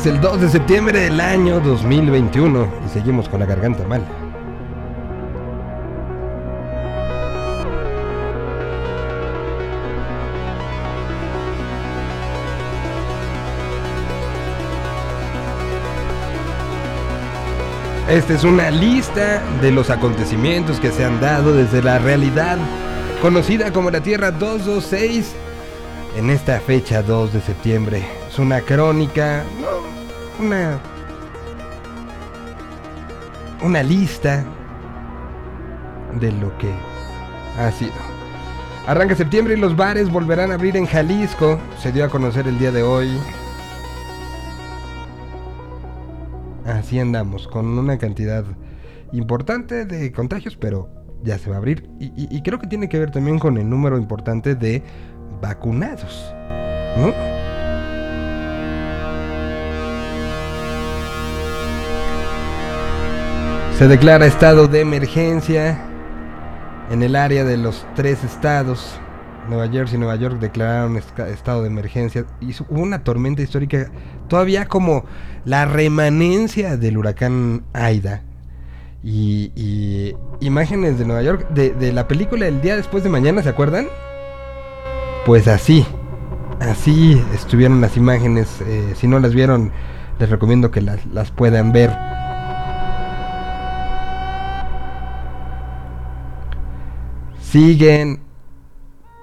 Es el 2 de septiembre del año 2021 y seguimos con la garganta mal. Esta es una lista de los acontecimientos que se han dado desde la realidad conocida como la Tierra 226 en esta fecha 2 de septiembre. Es una crónica, una una lista de lo que ha sido. Arranca septiembre y los bares volverán a abrir en Jalisco. Se dio a conocer el día de hoy. Así andamos, con una cantidad importante de contagios, pero ya se va a abrir. Y, y creo que tiene que ver también con el número importante de vacunados. ¿no? Se declara estado de emergencia en el área de los tres estados. Nueva Jersey y Nueva York declararon estado de emergencia. Y hubo una tormenta histórica, todavía como la remanencia del huracán Aida. Y, imágenes de Nueva York, de, la película El día después de mañana, ¿se acuerdan? Pues así, así estuvieron las imágenes. Eh, si no las vieron, les recomiendo que las, las puedan ver. Siguen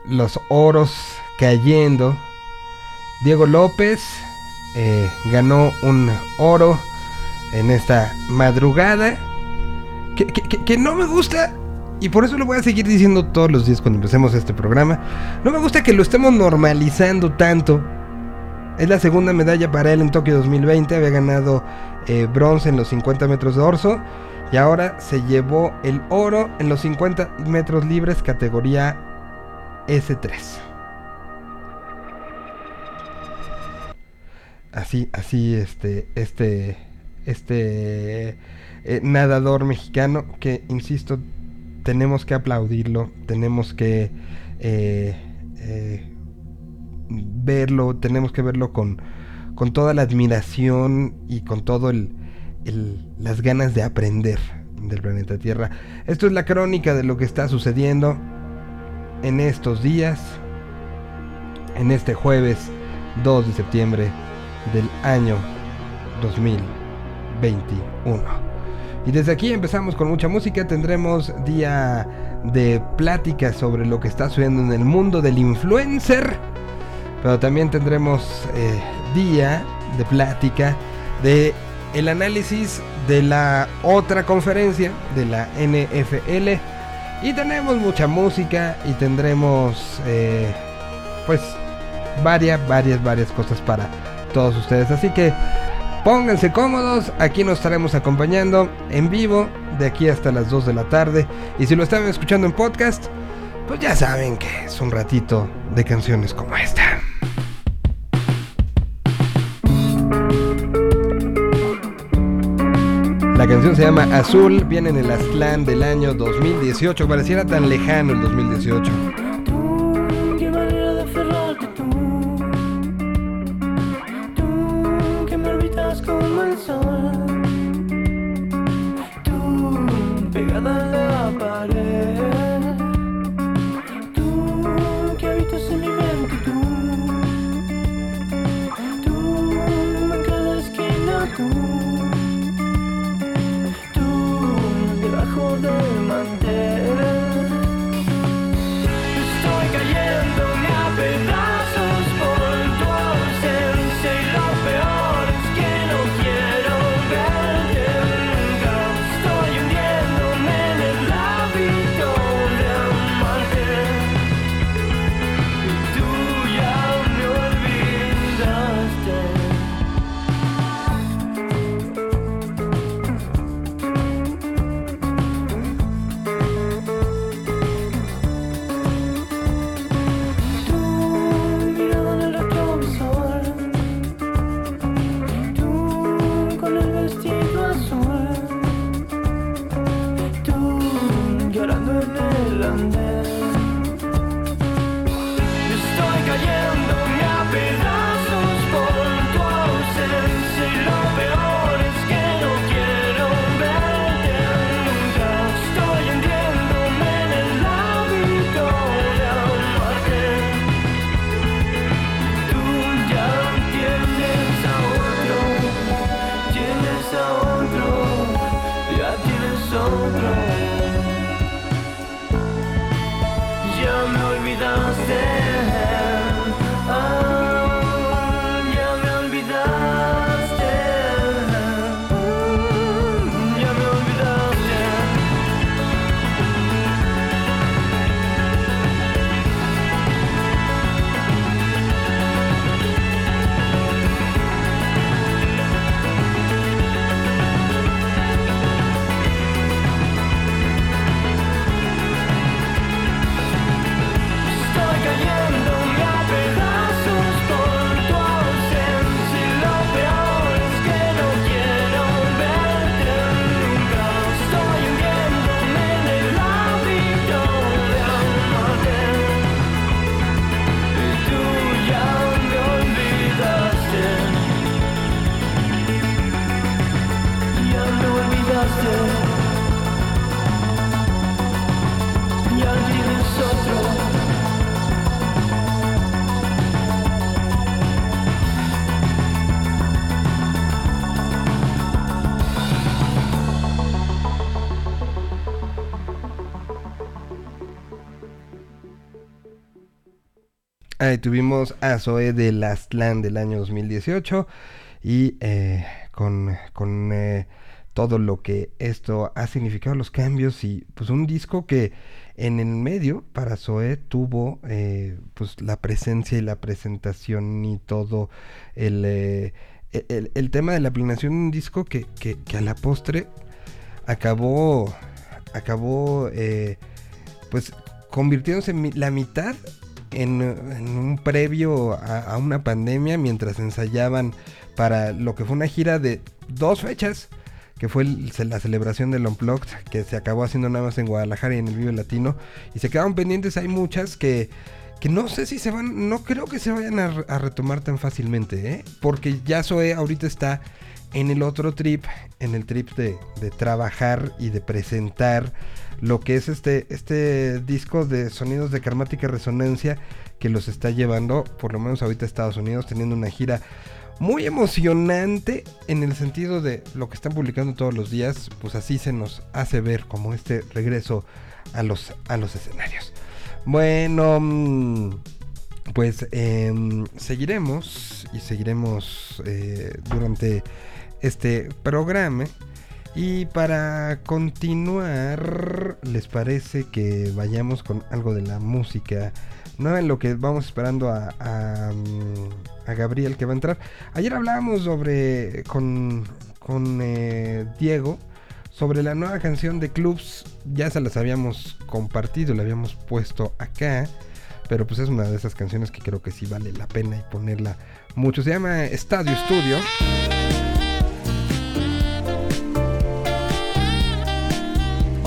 los oros cayendo. Diego López eh, ganó un oro en esta madrugada. Que, no me gusta. Y por eso lo voy a seguir diciendo todos los días cuando empecemos este programa. No me gusta que lo estemos normalizando tanto. Es la segunda medalla para él en Tokio 2020. Había ganado eh, bronce en los 50 metros de orso. Y ahora se llevó el oro en los 50 metros libres categoría S3. Así, así, este, este, este eh, nadador mexicano que, insisto, tenemos que aplaudirlo, tenemos que eh, eh, verlo, tenemos que verlo con, con toda la admiración y con todo el, las ganas de aprender del planeta Tierra. Esto es la crónica de lo que está sucediendo en estos días, en este jueves 2 de septiembre del año 2021. Y desde aquí empezamos con mucha música, tendremos día de plática sobre lo que está sucediendo en el mundo del influencer, pero también tendremos eh, día de plática de el análisis de la otra conferencia de la NFL. Y tenemos mucha música y tendremos eh, pues varias, varias, varias cosas para todos ustedes. Así que pónganse cómodos, aquí nos estaremos acompañando en vivo de aquí hasta las 2 de la tarde. Y si lo están escuchando en podcast, pues ya saben que es un ratito de canciones como esta. La canción se llama Azul, viene en el Aztlán del año 2018, pareciera tan lejano el 2018. Tuvimos a Zoe de Last Land del año 2018 y eh, con, eh, todo lo que esto ha significado, los cambios y pues un disco que en el medio para Zoe tuvo eh, pues la presencia y la presentación y todo el, el, tema de la planeación de un disco que, que, a la postre acabó acabó pues convirtiéndose en la mitad en, un previo a, una pandemia mientras ensayaban para lo que fue una gira de dos fechas, que fue la celebración del Unplugged, que se acabó haciendo nada más en Guadalajara y en el Vive Latino, y se quedaron pendientes, hay muchas que, que no sé si se van, no creo que se vayan a, retomar tan fácilmente, ¿eh? porque ya Zoe ahorita está en el otro trip, en el trip de, de trabajar y de presentar lo que es este, este disco de sonidos de karmática resonancia que los está llevando, por lo menos ahorita a Estados Unidos, teniendo una gira muy emocionante en el sentido de lo que están publicando todos los días, pues así se nos hace ver como este regreso a los, a los escenarios. Bueno, mm, pues em, seguiremos y seguiremos eh, durante este programa y para continuar, ¿les parece que vayamos con algo de la música? No en lo que vamos esperando a, a, Gabriel que va a entrar. Ayer hablábamos sobre con, con eh, Diego sobre la nueva canción de Clubs. Ya se las habíamos compartido, la habíamos puesto acá. Pero pues es una de esas canciones que creo que sí vale la pena y ponerla mucho. Se llama Estadio Studio.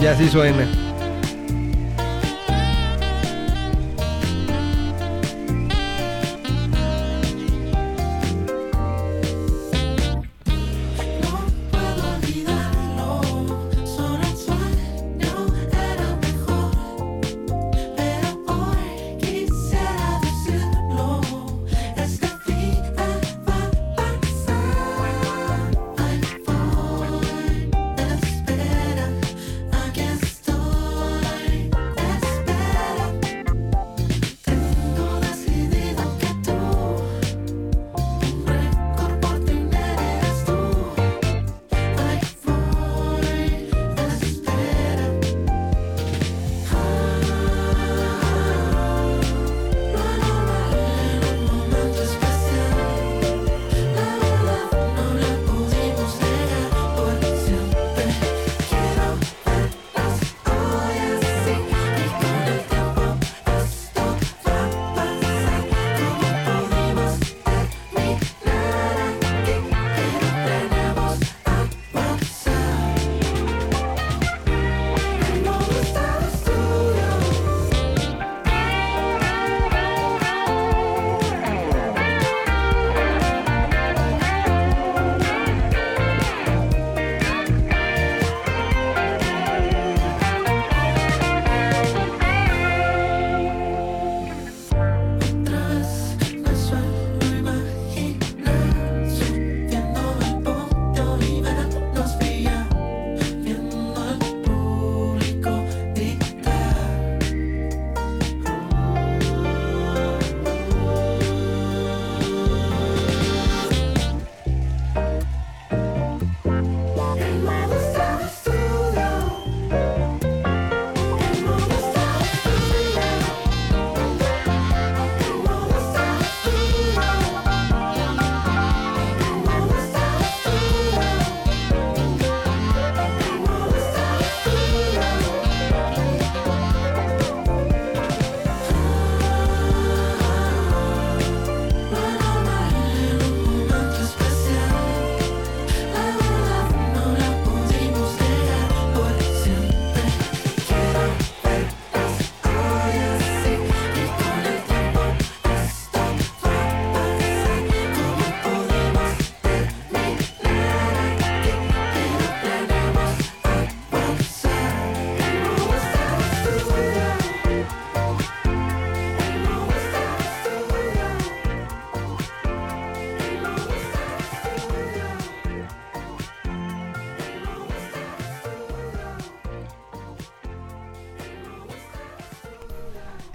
Y así suena.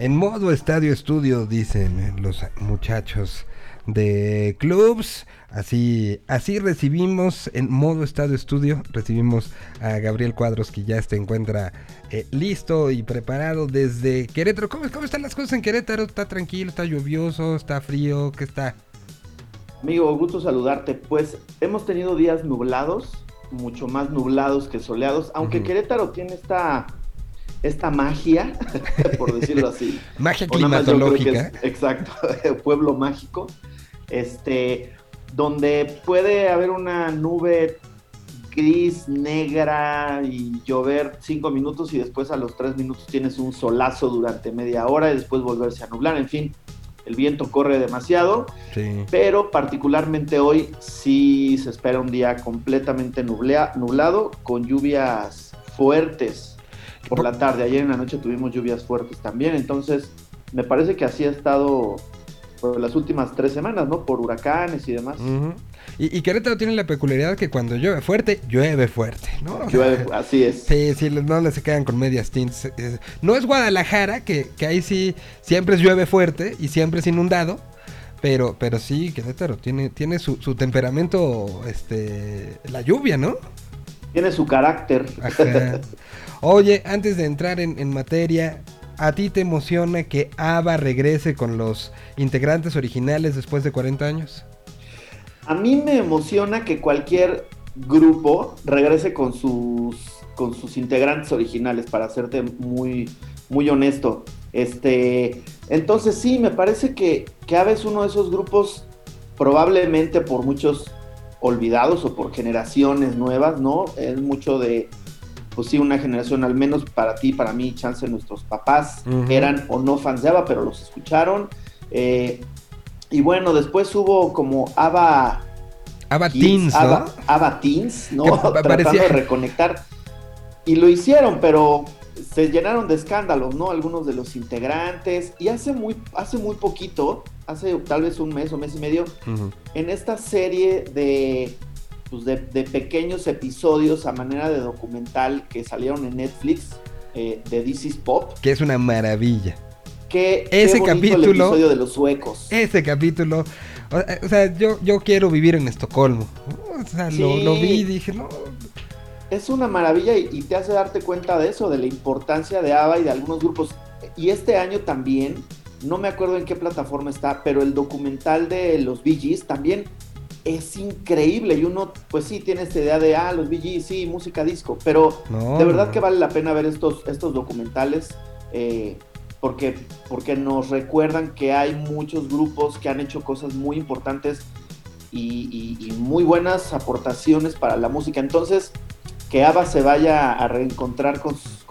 En modo estadio estudio, dicen los muchachos de clubs. Así, así recibimos en modo estadio estudio, recibimos a Gabriel Cuadros que ya se encuentra eh, listo y preparado desde Querétaro. ¿Cómo, ¿Cómo están las cosas en Querétaro? ¿Está tranquilo? ¿Está lluvioso? ¿Está frío? ¿Qué está? Amigo, gusto saludarte. Pues hemos tenido días nublados, mucho más nublados que soleados, aunque Querétaro tiene esta esta magia, por decirlo así. magia climatológica. exacto, pueblo mágico. Este, donde puede haber una nube gris, negra y llover cinco minutos y después a los tres minutos tienes un solazo durante media hora y después volverse a nublar. En fin, el viento corre demasiado, pero particularmente hoy sí se espera un día completamente nublado con lluvias fuertes por la tarde. Ayer en la noche tuvimos lluvias fuertes también, entonces me parece que así ha estado por las últimas tres semanas, ¿no? Por huracanes y demás. y, Querétaro tiene la peculiaridad que cuando llueve fuerte, llueve fuerte, ¿no? Llueve, así es. Sí, sí, no se quedan con medias tintas. No es Guadalajara, que, que ahí sí siempre llueve fuerte y siempre es inundado. Pero, pero sí, Querétaro tiene, tiene su, su temperamento, este, la lluvia, ¿no? Tiene su carácter. Oye, antes de entrar en, materia, ¿a ti te emociona que ABBA regrese con los integrantes originales después de 40 años? A mí me emociona que cualquier grupo regrese con sus, con sus integrantes originales, para serte muy, muy honesto. Este, entonces sí, me parece que, que ABBA es uno de esos grupos probablemente por muchos olvidados o por generaciones nuevas, ¿no? Es mucho de, pues sí, una generación, al menos para ti, para mí, chance nuestros papás eran o no fans de ABBA, pero los escucharon. Eh, y bueno, después hubo como ABBA... ABBA Teens, ¿no? ABBA, Teens, ¿no? Tratando de reconectar. Y lo hicieron, pero se llenaron de escándalos, ¿no? Algunos de los integrantes. Y hace muy, hace muy poquito, hace tal vez un mes o mes y medio, en esta serie de pues, de, pequeños episodios a manera de documental que salieron en Netflix eh, de This is Pop. Que es una maravilla. Que ese capítulo. El episodio de los suecos. Ese capítulo. O, sea, yo, yo quiero vivir en Estocolmo. O sea, lo, vi y dije, no. Es una maravilla y, te hace darte cuenta de eso, de la importancia de ABBA y de algunos grupos. Y este año también, no me acuerdo en qué plataforma está, pero el documental de los Bee Gees también es increíble y uno pues sí tiene esta idea de, ah, los BG, sí, música disco, pero de verdad que vale la pena ver estos, estos documentales eh, porque, porque nos recuerdan que hay muchos grupos que han hecho cosas muy importantes y, muy buenas aportaciones para la música. Entonces, que ABBA se vaya a reencontrar con sus,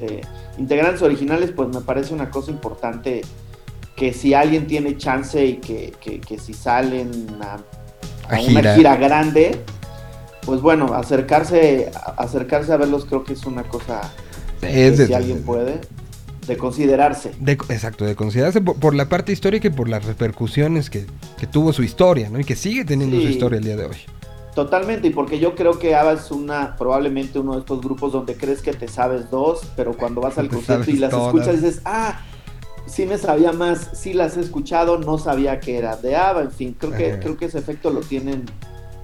eh, integrantes originales, pues me parece una cosa importante que si alguien tiene chance y que, que, que si salen a a, una gira grande, pues bueno, acercarse, acercarse a verlos creo que es una cosa que si alguien puede, de considerarse. exacto, de considerarse por, la parte histórica y por las repercusiones que, tuvo su historia, ¿no? Y que sigue teniendo su historia el día de hoy. Totalmente, y porque yo creo que ABBA es una, probablemente uno de estos grupos donde crees que te sabes dos, pero cuando vas al concierto y las escuchas dices, ah, sí me sabía más, sí las he escuchado, no sabía que era de ABBA, en fin, creo que, creo que ese efecto lo tienen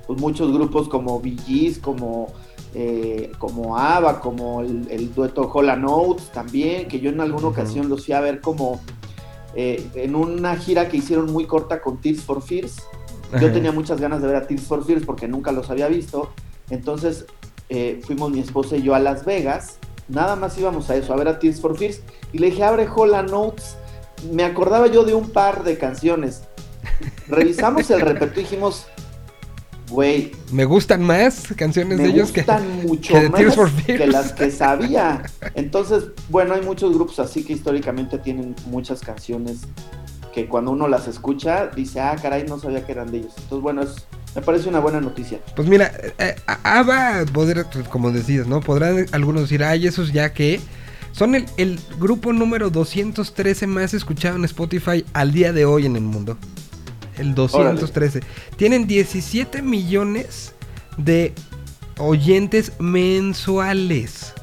pues, muchos grupos como VGs, como, eh, como ABBA, como el, dueto Hola Notes también, que yo en alguna ocasión los fui a ver como eh, en una gira que hicieron muy corta con Tears for Fears. Yo tenía muchas ganas de ver a Tears for Fears porque nunca los había visto. Entonces eh, fuimos mi esposa y yo a Las Vegas Nada más íbamos a eso, a ver a Tears for Fears. Y le dije, abre Hola Notes. Me acordaba yo de un par de canciones. Revisamos el repertorio y dijimos, güey. Me gustan más canciones de ellos que. Me gustan mucho más que las que sabía. Entonces, bueno, hay muchos grupos así que históricamente tienen muchas canciones que cuando uno las escucha dice, ah, caray, no sabía que eran de ellos. Entonces, bueno, es me parece una buena noticia. Pues mira, eh, ABBA, poder, como decías, ¿no? Podrán algunos decir, ay, esos ya que... Son el, grupo número 213 más escuchado en Spotify al día de hoy en el mundo. El 213. Tienen 17 millones de oyentes mensuales.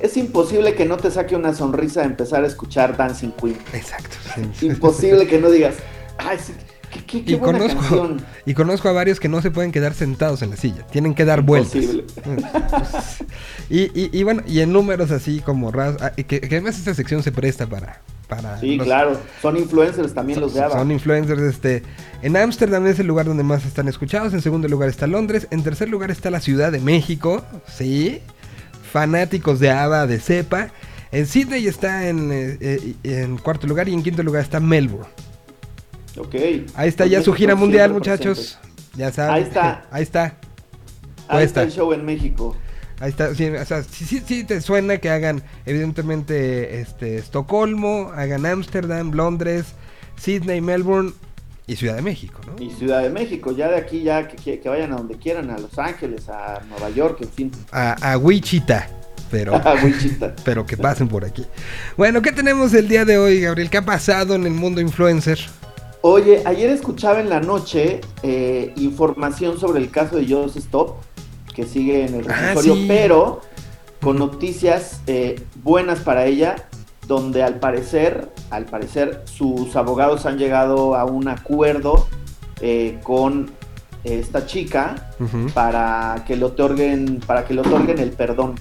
es imposible que no te saque una sonrisa de empezar a escuchar Dancing Queen. Exacto. Imposible que no digas, ay, sí, qué, qué, y, conozco, y conozco a varios que no se pueden quedar sentados en la silla, tienen que dar vueltas. y, y, bueno, y en números así como ras, ah, que, que además esta sección se presta para, sí, claro. Son influencers también los de ABBA. Son influencers. Este, en Ámsterdam es el lugar donde más están escuchados. En segundo lugar está Londres. En tercer lugar está la Ciudad de México. Sí. Fanáticos de ABBA, de Cepa. En Sydney está en, eh, eh, en cuarto lugar. Y en quinto lugar está Melbourne. Ok. Ahí está ya su gira mundial, muchachos. Ya saben. Ahí está. Ahí está. Ahí está el show en México. Ahí está, sí, o sea, sí, sí, te suena que hagan, evidentemente, este, Estocolmo, hagan Ámsterdam, Londres, Sydney, Melbourne y Ciudad de México, ¿no? Y Ciudad de México, ya de aquí ya que, vayan a donde quieran, a Los Ángeles, a Nueva York, en fin. A, Wichita. Pero, Wichita. pero que pasen por aquí. Bueno, ¿qué tenemos el día de hoy, Gabriel? ¿Qué ha pasado en el mundo influencer? Oye, ayer escuchaba en la noche eh, información sobre el caso de Joss Stop que sigue en el ah, reclusorio, pero con noticias eh, buenas para ella, donde al parecer, al parecer, sus abogados han llegado a un acuerdo eh, con esta chica para que le otorguen, para que le otorguen el perdón.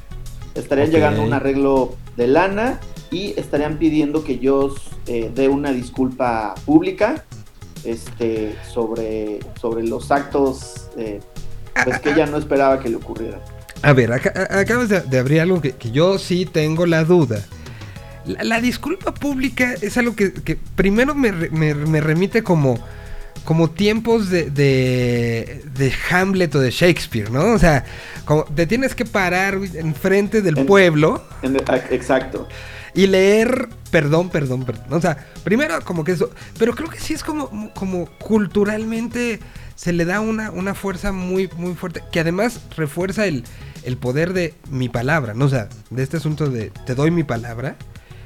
Estarían llegando a un arreglo de lana y estarían pidiendo que yo eh, dé una disculpa pública este, sobre, sobre los actos pues que ella no esperaba que le ocurriera. A ver, acabas de, abrir algo que, yo sí tengo la duda. La, disculpa pública es algo que, primero me, remite como, como tiempos de, de, Hamlet o de Shakespeare, ¿no? O sea, como te tienes que parar enfrente del pueblo. exacto. Y leer perdón, perdón, perdón. O sea, primero como que eso. Pero creo que sí es como, como culturalmente se le da una, una fuerza muy, muy fuerte, que además refuerza el, el poder de mi palabra, ¿no? O sea, de este asunto de te doy mi palabra,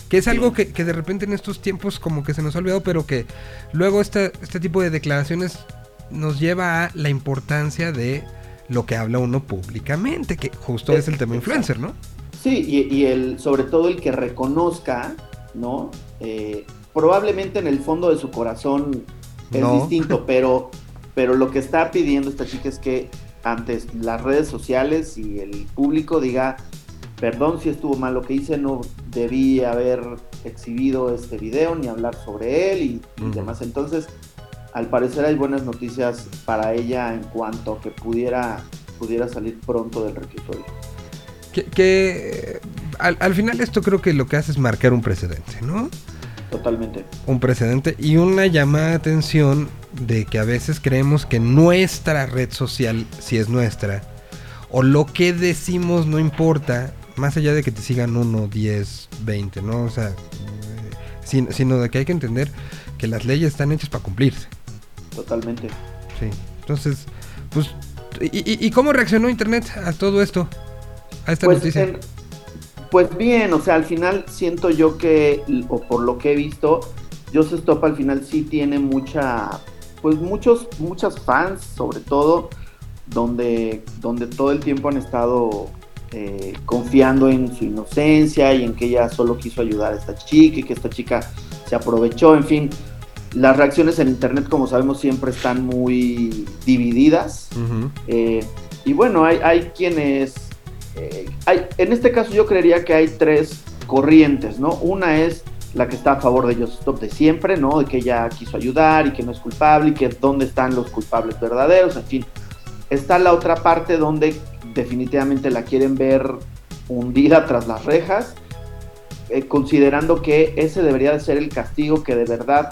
que es algo que, de repente en estos tiempos como que se nos ha olvidado, pero que luego este, este tipo de declaraciones nos lleva a la importancia de lo que habla uno públicamente, que justo es, el tema influencer, ¿no? Sí, y, el, sobre todo el que reconozca, ¿no? Eh, probablemente en el fondo de su corazón es distinto, pero pero lo que está pidiendo esta chica es que antes las redes sociales y el público diga, perdón si estuvo mal lo que hice, no debí haber exhibido este video ni hablar sobre él y, demás. Entonces, al parecer hay buenas noticias para ella en cuanto a que pudiera, pudiera salir pronto del reclusorio. Que, al, al, final esto creo que lo que hace es marcar un precedente, ¿no? Totalmente. Un precedente y una llamada de atención de que a veces creemos que nuestra red social, si es nuestra, o lo que decimos no importa, más allá de que te sigan uno, 10, 20, ¿no? O sea, eh, sino, de que hay que entender que las leyes están hechas para cumplirse. Totalmente. Sí. Entonces, pues, ¿y, cómo reaccionó Internet a todo esto? A esta pues, noticia. pues bien, o sea, al final siento yo que, o por lo que he visto, Joseph Stop al final sí tiene mucha pues muchos, muchas fans, sobre todo, donde, donde todo el tiempo han estado eh, confiando en su inocencia y en que ella solo quiso ayudar a esta chica y que esta chica se aprovechó, en fin. Las reacciones en internet, como sabemos, siempre están muy divididas. Eh, y bueno, hay, hay quienes... Eh, hay, en este caso yo creería que hay tres corrientes, ¿no? Una es la que está a favor de ellos Stop de siempre, ¿no? De que ella quiso ayudar y que no es culpable y que dónde están los culpables verdaderos, en fin. Está la otra parte donde definitivamente la quieren ver hundida tras las rejas, eh, considerando que ese debería de ser el castigo que de verdad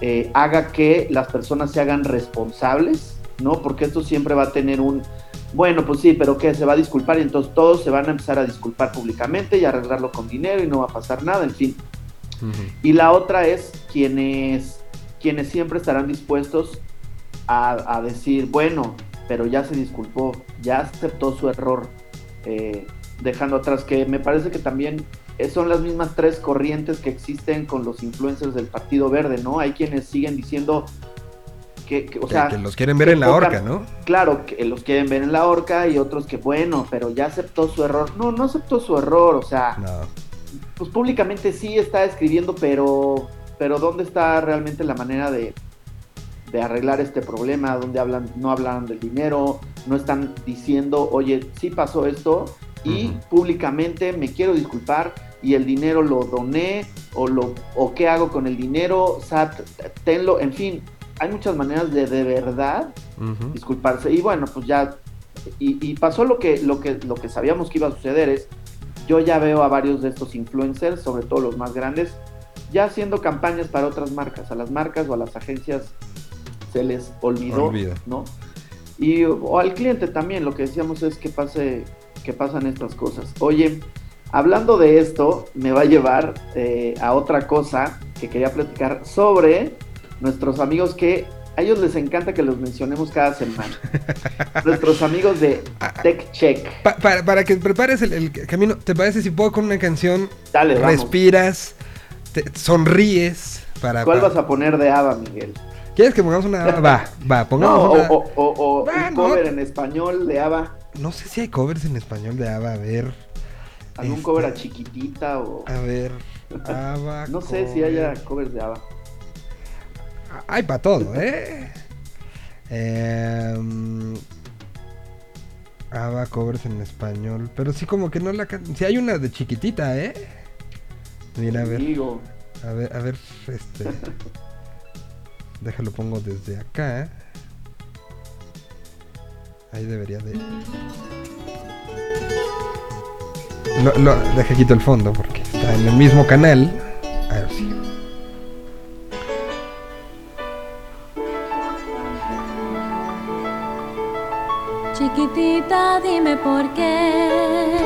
eh, haga que las personas se hagan responsables, ¿no? Porque esto siempre va a tener un, bueno, pues sí, pero que se va a disculpar y entonces todos se van a empezar a disculpar públicamente y arreglarlo con dinero y no va a pasar nada, en fin. Y la otra es quienes, quienes siempre estarán dispuestos a, decir, bueno, pero ya se disculpó, ya aceptó su error, eh, dejando atrás que me parece que también son las mismas tres corrientes que existen con los influencers del Partido Verde, ¿no? Hay quienes siguen diciendo que, que- o Que- sea, que los quieren ver en la horca, ¿no? Claro, que los quieren ver en la horca y otros que bueno, pero ya aceptó su error. No, no aceptó su error, o sea, No. pues públicamente sí está escribiendo, pero, pero ¿dónde está realmente la manera de, de arreglar este problema? ¿Dónde hablan, no hablan del dinero? No están diciendo, oye, sí pasó esto y públicamente me quiero disculpar y el dinero lo doné o, lo, o qué hago con el dinero, SAT, tenlo, en fin, hay muchas maneras de de verdad disculparse. Y bueno, pues ya, y, y pasó lo que, lo, que, lo que sabíamos que iba a suceder es, yo ya veo a varios de estos influencers, sobre todo los más grandes, ya haciendo campañas para otras marcas. A las marcas o a las agencias se les olvidó, Olvida. ¿no? Y o al cliente también, lo que decíamos es que pase, que pasan estas cosas. Oye, hablando de esto, me va a llevar eh, a otra cosa que quería platicar sobre nuestros amigos que a ellos les encanta que los mencionemos cada semana. nuestros amigos de Tech Check. Pa- para, para que prepares el, el camino, ¿te parece si puedo con una canción? Dale, vamos. respiras, te sonríes. Para, ¿Cuál para- vas a poner de Ava, Miguel? ¿Quieres que pongamos una? Va, va, No, pongamos o, una. o- o- o Va, un no. cover en español de Ava. No sé si hay covers en español de ABBA. A ver. Algún Este, cover a chiquitita o. A ver. No sé si haya covers de Ava. Hay para todo, ¿eh? Em, ABBA covers en español. Pero sí, como que no la. can- Sí, hay una de chiquitita, ¿eh? Mira, a ver. Digo, A ver, a ver, este. Déjalo pongo desde acá. Ahí debería de. Lo, lo, deja quito el fondo porque está en el mismo canal. A ver sí. Chiquitita, dime por qué.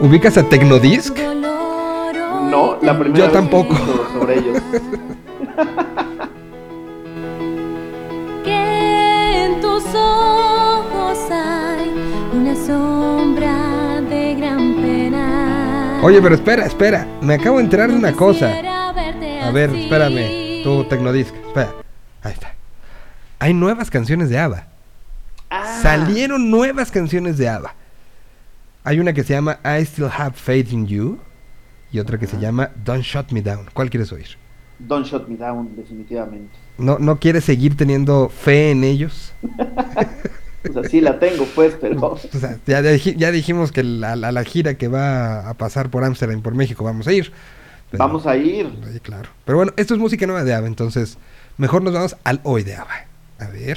¿Ubicas a Tecnodisc? No, la primera Yo vez tampoco. que escucho sobre ellos. Que en tus ojos hay una sombra de gran pena. Oye, pero espera, espera. Me acabo de enterar de una cosa. A ver, espérame. Tú, Tecnodisc. Espera. Ahí está. Hay nuevas canciones de ABBA. Ah, Salieron nuevas canciones de ABBA. Hay una que se llama I Still Have Faith in You y otra que se llama Don't Shut Me Down. ¿Cuál quieres oír? Don't Shut Me Down, definitivamente. ¿No, ¿No quieres seguir teniendo fe en ellos? O sea, sí la tengo, pues, pero. O sea, ya, dij- ya dijimos que la, la- la gira que va a pasar por Ámsterdam y por México vamos a ir. Pero- Vamos a ir. Sí, claro. Pero bueno, esto es música nueva de ABBA, entonces mejor nos vamos al hoy de ABBA. A ver.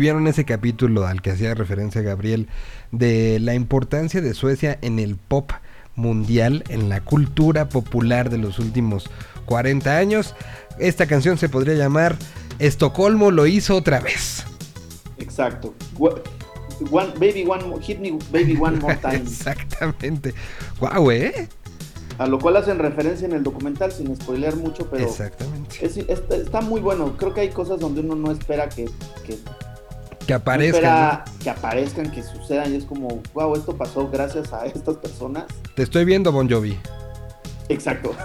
Vieron ese capítulo al que hacía referencia Gabriel de la importancia de Suecia en el pop mundial, en la cultura popular de los últimos 40 años, esta canción se podría llamar Estocolmo lo hizo otra vez. Exacto. One, baby, one, hit me, baby, one more time. Exactamente. Guau, ¿eh? A lo cual hacen referencia en el documental sin spoilear mucho, pero Exactamente. es- está, está muy bueno. Creo que hay cosas donde uno no espera que, que Que no aparezca. espera que aparezcan, que sucedan y es como, wow, esto pasó gracias a estas personas. Te estoy viendo, Bon Jovi. Exacto.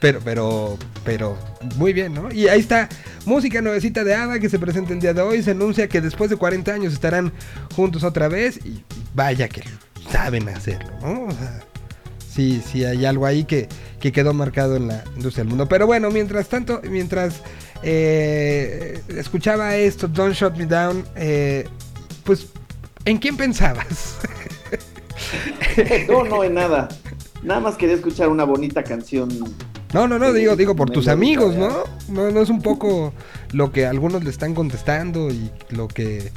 Pero, pero, pero, muy bien, ¿no? Y ahí está, música nuevecita de Ava que se presenta el día de hoy. Se anuncia que después de 40 años estarán juntos otra vez. Y vaya que saben hacerlo, ¿no? O sea, sí, sí hay algo ahí que, que quedó marcado en la industria del mundo. Pero bueno, mientras tanto, mientras eh, escuchaba esto, Don't Shut Me Down, eh, pues, ¿en quién pensabas? no, no, en nada. Nada más quería escuchar una bonita canción. No, no, no, digo, digo por tus amigos, ¿no? ¿no? No es un poco lo que algunos le están contestando y lo que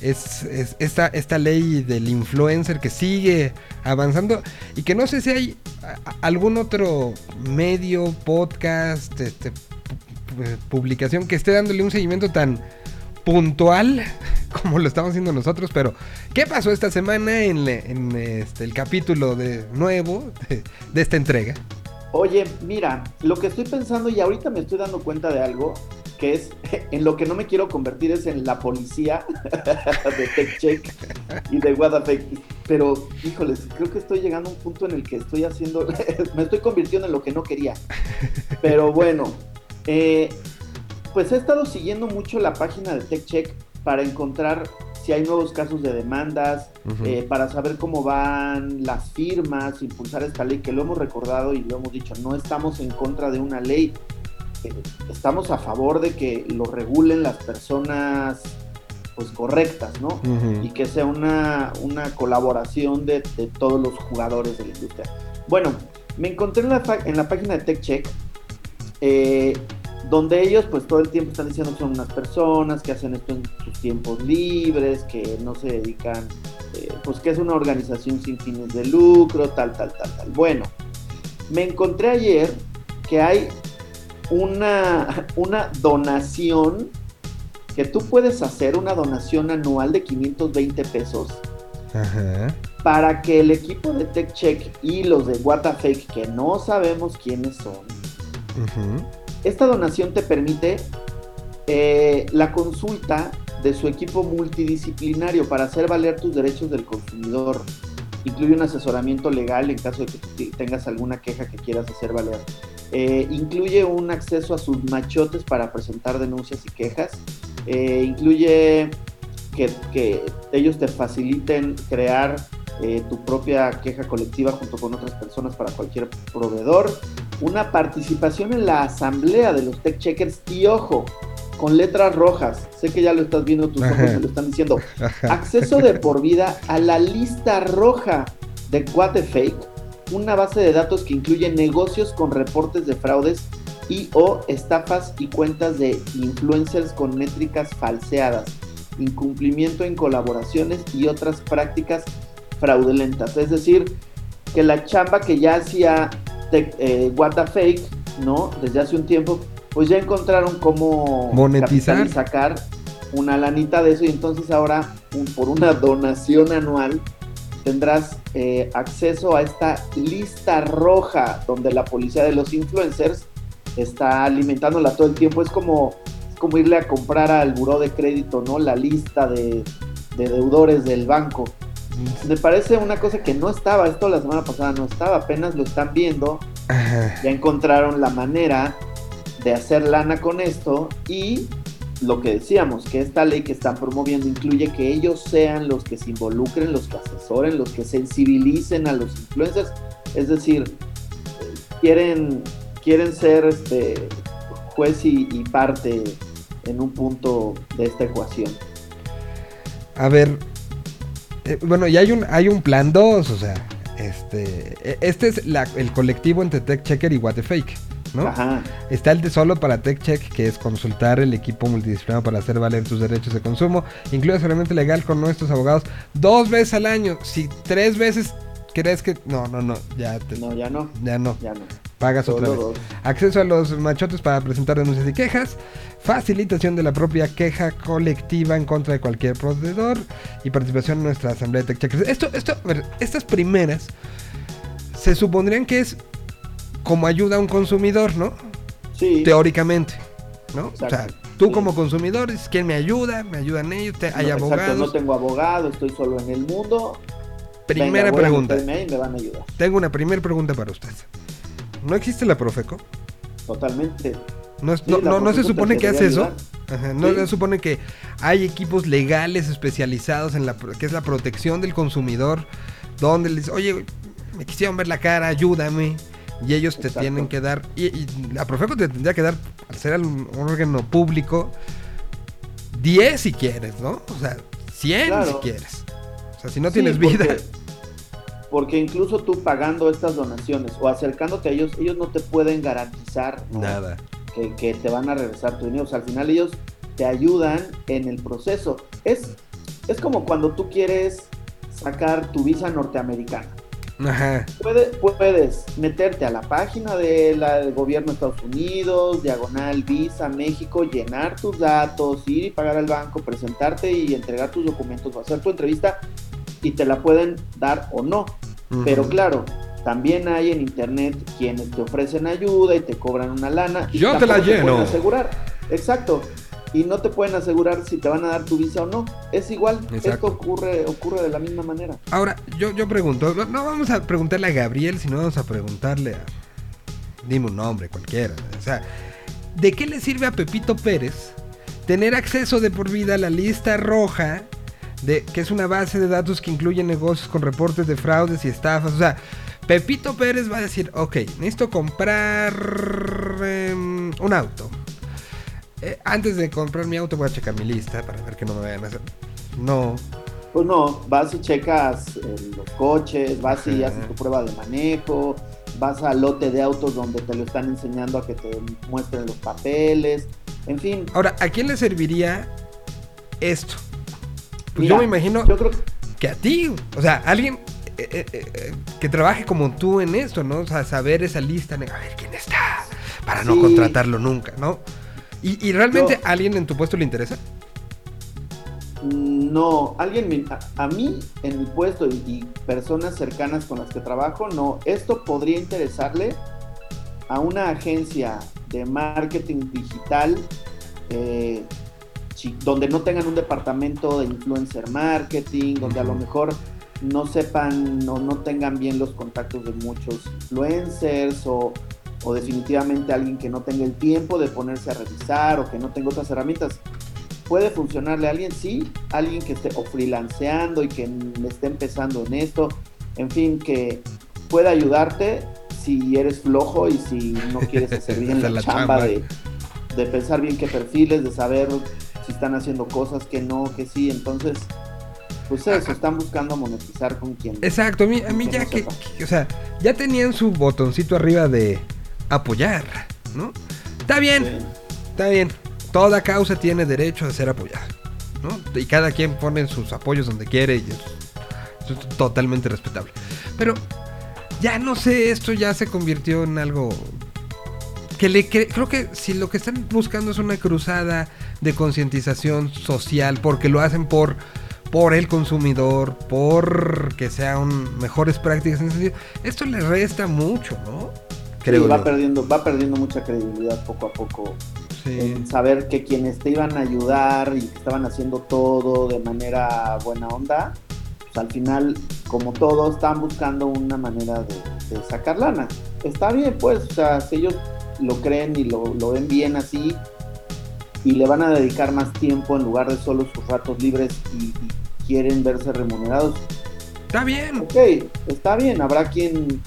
es, es esta, esta ley del influencer que sigue avanzando y que no sé si hay algún otro medio, podcast, este, publicación que esté dándole un seguimiento tan puntual como lo estamos haciendo nosotros, pero ¿qué pasó esta semana en, este, el capítulo de nuevo de- esta entrega? Oye, mira, lo que estoy pensando y ahorita me estoy dando cuenta de algo, que es en lo que no me quiero convertir es en la policía de Tech Check y de WhatsApp. Pero, híjoles, creo que estoy llegando a un punto en el que estoy haciendo, me estoy convirtiendo en lo que no quería. Pero bueno, eh, pues he estado siguiendo mucho la página de Tech Check para encontrar si hay nuevos casos de demandas, eh, para saber cómo van las firmas, impulsar esta ley, que lo hemos recordado y lo hemos dicho, no estamos en contra de una ley, eh, estamos a favor de que lo regulen las personas pues correctas, ¿no? Y que sea una, una colaboración de, de todos los jugadores de la industria. Bueno, me encontré en la, en la página de TechCheck, eh, donde ellos pues todo el tiempo están diciendo que son unas personas que hacen esto en sus tiempos libres, que no se dedican, eh, pues que es una organización sin fines de lucro, tal, tal, tal, tal. Bueno, me encontré ayer que hay una, una donación que tú puedes hacer, una donación anual de 520 pesos Ajá. para que el equipo de TechCheck y los de WTF, que no sabemos quiénes son, Esta donación te permite eh, la consulta de su equipo multidisciplinario para hacer valer tus derechos del consumidor. Incluye un asesoramiento legal en caso de que tengas alguna queja que quieras hacer valer. Eh, incluye un acceso a sus machotes para presentar denuncias y quejas. Eh, incluye que ellos te faciliten crear eh, tu propia queja colectiva junto con otras personas para cualquier proveedor. Una participación en la asamblea de los tech checkers y ojo, con letras rojas. Sé que ya lo estás viendo, tus ojos me lo están diciendo. Acceso de por vida a la lista roja de What the Fake, una base de datos que incluye negocios con reportes de fraudes y o estafas y cuentas de influencers con métricas falseadas, incumplimiento en colaboraciones y otras prácticas fraudulentas. Es decir, que la chamba que ya hacía eh, What the Fake, ¿no? Desde hace un tiempo, pues ya encontraron cómo Monetizar. y sacar una lanita de eso y entonces ahora un- por una donación anual tendrás eh, acceso a esta lista roja donde la policía de los influencers está alimentándola todo el tiempo. Es como, es como irle a comprar al buró de crédito, ¿no? La lista de, de deudores del banco. Me parece una cosa que no estaba, esto la semana pasada no estaba, apenas lo están viendo, Ajá. ya encontraron la manera de hacer lana con esto y lo que decíamos, que esta ley que están promoviendo incluye que ellos sean los que se involucren, los que asesoren, los que sensibilicen a los influencers, es decir, quieren, quieren ser este, juez y, y parte en un punto de esta ecuación. A ver, eh, bueno, y hay un, hay un plan 2, o sea, Este, e- este es la- el colectivo entre TechChecker y What the Fake, ¿no? Ajá. Está el de solo para TechCheck, que es consultar el equipo multidisciplinario para hacer valer tus derechos de consumo. Incluye solamente legal con nuestros abogados dos veces al año. Si tres veces crees que... No, no, no, ya, te- No, ya no. ya no. Ya no. Pagas Solo otra vez. dos. Acceso a los machotes para presentar denuncias y quejas. Facilitación de la propia queja colectiva en contra de cualquier proveedor. Y participación en nuestra asamblea de tech checkers. Esto, esto, a ver, estas primeras se supondrían que es como ayuda a un consumidor, ¿no? Sí. Teóricamente, ¿no? O sea, Exacto. tú Sí. como consumidor es quien me ayuda, me ayudan ellos, te- hay No, exacto, abogados. no tengo abogado, estoy solo en el mundo. Primera Venga, pregunta. me van a ayudar. Tengo una primera pregunta para usted. ¿No existe la Profeco? Totalmente. No, es- Sí, no, no- no se supone que hace eso. Ajá, no Sí. se supone que hay equipos legales especializados en la que es la protección del consumidor, donde les oye, me quisieron ver la cara, ayúdame. Y ellos te Exacto. tienen que dar, y, y la Profeco te tendría que dar, al ser un, órgano público, 10 si quieres, ¿no? O sea, 100 si quieres. O sea, si no Sí, tienes vida. Porque, porque incluso tú pagando estas donaciones o acercándote a ellos, ellos no te pueden garantizar ¿no? Nada. Que, que te van a regresar tu dinero. O sea, al final ellos te ayudan en el proceso. Es, es como cuando tú quieres sacar tu visa norteamericana. Ajá. Puede- puedes meterte a la página de la- del gobierno de Estados Unidos, diagonal Visa México, llenar tus datos, ir y pagar al banco, presentarte y entregar tus documentos o hacer tu entrevista y te la pueden dar o no. Pero claro, también hay en internet quienes te ofrecen ayuda y te cobran una lana. Y Yo te la lleno. pueden asegurar. Exacto. Y no te pueden asegurar si te van a dar tu visa o no. Es igual. Exacto. Esto ocurre, ocurre de la misma manera. Ahora, yo, yo pregunto, no- no vamos a preguntarle a Gabriel, sino vamos a preguntarle a... Dime un nombre, cualquiera. O sea, ¿de qué le sirve a Pepito Pérez tener acceso de por vida a la lista roja, de, que es una base de datos que incluye negocios con reportes de fraudes y estafas? O sea, Pepito Pérez va a decir, ok, necesito comprar em, un auto. Eh, antes de comprar mi auto voy a checar mi lista para ver que no me vayan a hacer... No, Pues no, vas y checas eh, los coches, vas y haces tu prueba de manejo, vas al lote de autos donde te lo están enseñando a que te muestren los papeles, en fin. Ahora, ¿a quién le serviría esto? Pues Mira, yo me imagino Yo creo que que a ti, o sea, alguien eh, eh, eh, que trabaje como tú en esto, ¿no? O sea, saber esa lista, a ver quién está, para no contratarlo nunca, ¿no? ¿Y, y realmente a alguien en tu puesto le interesa? No, alguien, me- a, a mí en mi puesto y, y personas cercanas con las que trabajo, no, esto podría interesarle a una agencia de marketing digital eh, donde no tengan un departamento de influencer marketing, donde a lo mejor no sepan o no tengan bien los contactos de muchos influencers o, o definitivamente alguien que no tenga el tiempo de ponerse a revisar o que no tenga otras herramientas. Puede funcionarle a alguien, sí, alguien que esté o freelanceando y que le esté empezando en esto, en fin, que pueda ayudarte si eres flojo y si no quieres hacer bien la, la chamba, chamba. De, de pensar bien qué perfiles, de saber si están haciendo cosas que no, que sí, entonces, pues eso, están buscando monetizar con quien. Exacto, a mí, a mí ya que, o sea, ya tenían su botoncito arriba de apoyar, ¿no? Está bien, Sí. Está bien. Toda causa tiene derecho a ser apoyada. ¿no? Y cada quien pone sus apoyos donde quiere y eso es totalmente respetable. Pero ya no sé, esto ya se convirtió en algo que le cre- creo que si lo que están buscando es una cruzada de concientización social porque lo hacen por por el consumidor, por que sean mejores prácticas en ese sentido, esto le resta mucho, ¿no? Sí, va yo. perdiendo, va perdiendo mucha credibilidad poco a poco Sí. en saber que quienes te iban a ayudar y que estaban haciendo todo de manera buena onda, pues al final, como todos, están buscando una manera de, de sacar lana. Está bien, pues, o sea, si ellos lo creen y lo, lo ven bien así y le van a dedicar más tiempo en lugar de solo sus ratos libres y, y quieren verse remunerados, Está bien. ok, está bien, habrá quien,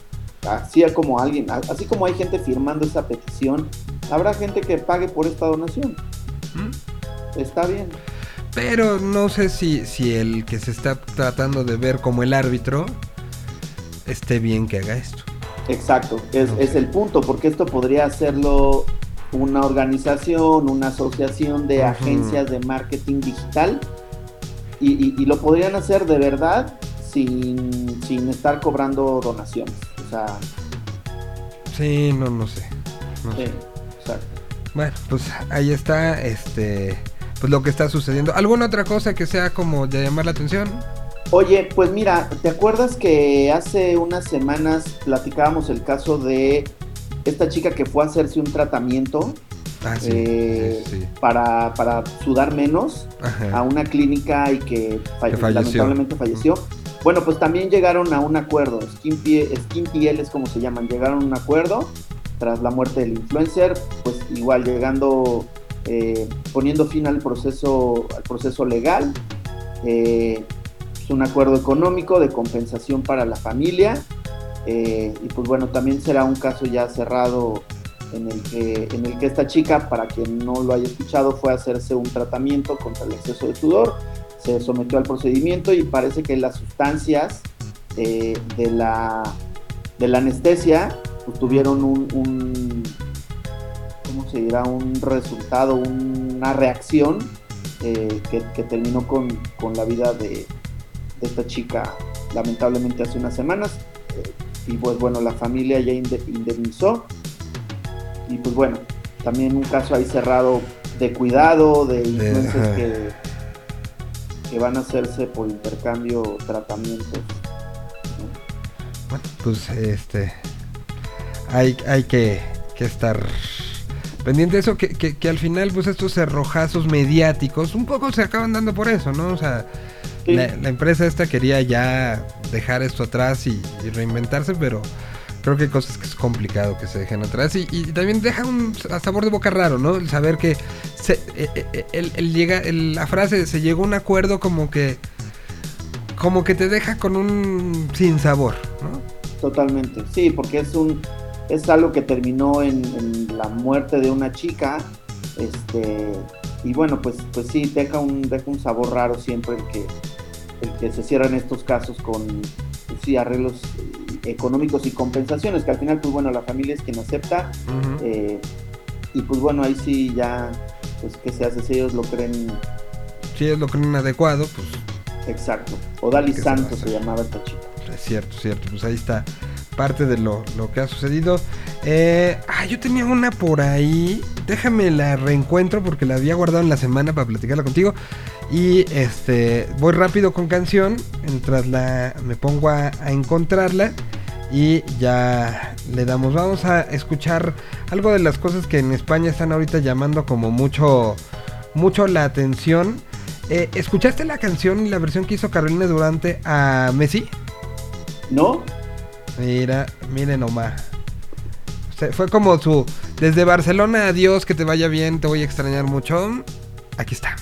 así como alguien, así como hay gente firmando esa petición, habrá gente que pague por esta donación. ¿Mm? Está bien. Pero no sé si, si el que se está tratando de ver como el árbitro esté bien que haga esto. Exacto, es, es el punto, porque esto podría hacerlo una organización, una asociación de agencias de marketing digital y, y- y lo podrían hacer de verdad sin, sin estar cobrando donaciones. O sea, Sí, no, no sé. no sí, sé. exacto. Bueno, pues ahí está, este, pues lo que está sucediendo. ¿Alguna otra cosa que sea como de llamar la atención? Oye, pues mira, ¿te acuerdas que hace unas semanas platicábamos el caso de esta chica que fue a hacerse un tratamiento Ah, sí, eh, sí, sí. para, para sudar menos? Ajá. a una clínica y que, falle- Que falleció. lamentablemente falleció. Bueno, pues también llegaron a un acuerdo. Skin, Pie- Skin PL es como se llaman. Llegaron a un acuerdo tras la muerte del influencer. Pues igual llegando, eh, poniendo fin al proceso, al proceso legal. Eh, es un acuerdo económico de compensación para la familia. Eh, y pues bueno, también será un caso ya cerrado en el que, en el que esta chica, para quien no lo haya escuchado, fue a hacerse un tratamiento contra el exceso de sudor, se sometió al procedimiento y parece que las sustancias eh, de, la, de la anestesia pues, tuvieron un, ¿cómo se dirá? Un resultado, una reacción eh, que, terminó con, con la vida de, esta chica lamentablemente hace unas semanas. Eh, y pues bueno, la familia ya inde- indemnizó y pues bueno, también un caso ahí cerrado de cuidado, de influencers ajá. que, que van a hacerse por intercambio tratamientos. ¿no? Bueno, pues este, hay, hay que, que estar pendiente de eso, que, que, que al final pues estos cerrojazos mediáticos un poco se acaban dando por eso, ¿no? O sea, Sí. la, la empresa esta quería ya dejar esto atrás y, y reinventarse, pero creo que hay cosas que es complicado que se dejen atrás y, y también deja un sa- sabor de boca raro, ¿no? El saber que se, eh, eh, el, el llega, la frase se llegó a un acuerdo como que como que te deja con un sin sabor, ¿no? Totalmente, sí, porque es un es algo que terminó en, en la muerte de una chica, este y bueno pues pues sí deja un deja un sabor raro siempre el que el que se cierran estos casos con sí arreglos eh, económicos y compensaciones que al final pues bueno la familia es quien acepta eh, y pues bueno ahí sí ya pues qué se hace si ellos lo creen Si es lo creen adecuado, pues exacto. Odali ¿Qué se Santos se hacer? llamaba esta chica. Es cierto, cierto. Pues ahí está parte de lo, lo que ha sucedido. Eh, ah, yo tenía una por ahí. Déjame la reencuentro porque la había guardado en la semana para platicarla contigo. Y este voy rápido con canción. Mientras la me pongo a, a encontrarla. Y ya le damos. Vamos a escuchar algo de las cosas que en España están ahorita llamando como mucho. Mucho la atención. Eh, ¿Escuchaste la canción y la versión que hizo Carolina Durante a Messi? ¿no? Mira, miren nomás. O sea, fue como su. Desde Barcelona, adiós, que te vaya bien, te voy a extrañar mucho. Aquí está.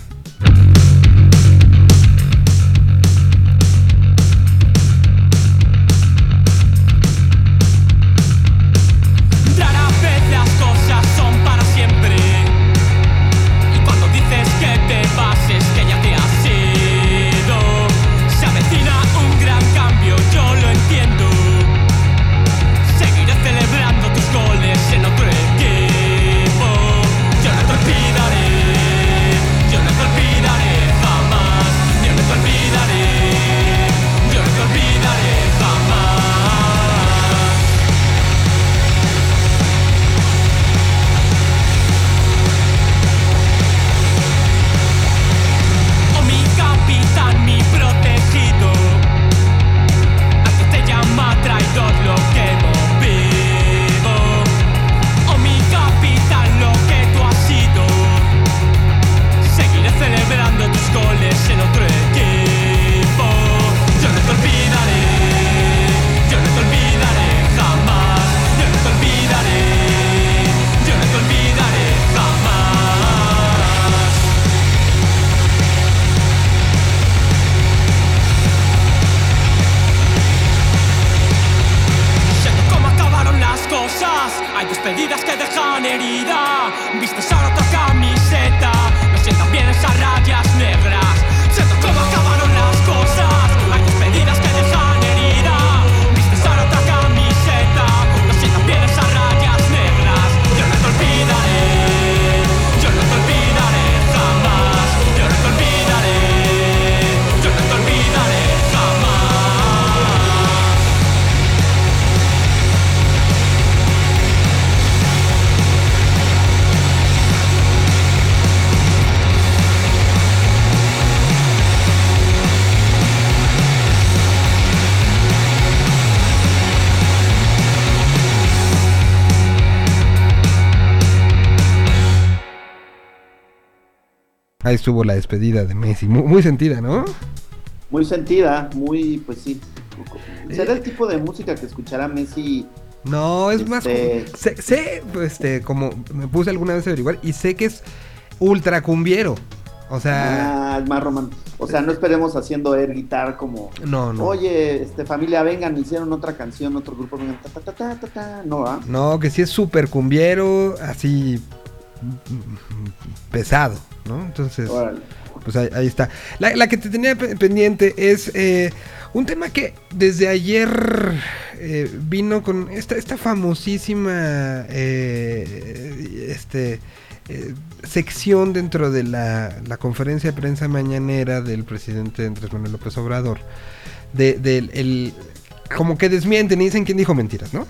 Ahí estuvo la despedida de Messi, muy, muy sentida, ¿no? Muy sentida, muy, pues sí. ¿Será el tipo de música que escuchará Messi? No, es más. Este- como- sé, sé, pues, este, como me puse alguna vez a averiguar, y sé que es ultra cumbiero. O sea, Ah, es más romántico. O sea, no esperemos haciendo air guitar como, no, no. oye, este familia, vengan, hicieron otra canción, otro grupo, vengan, ta, ta, ta. No, ¿ah? No, que sí es súper cumbiero, así pesado, ¿no? Entonces, Órale. pues ahí, ahí está. La, la que te tenía pe- pendiente es eh, un tema que desde ayer eh, vino con esta, esta famosísima eh, este, eh, sección dentro de la, la conferencia de prensa mañanera del presidente Andrés Manuel López Obrador. De, del el, como que desmienten y dicen quién dijo mentiras, ¿no?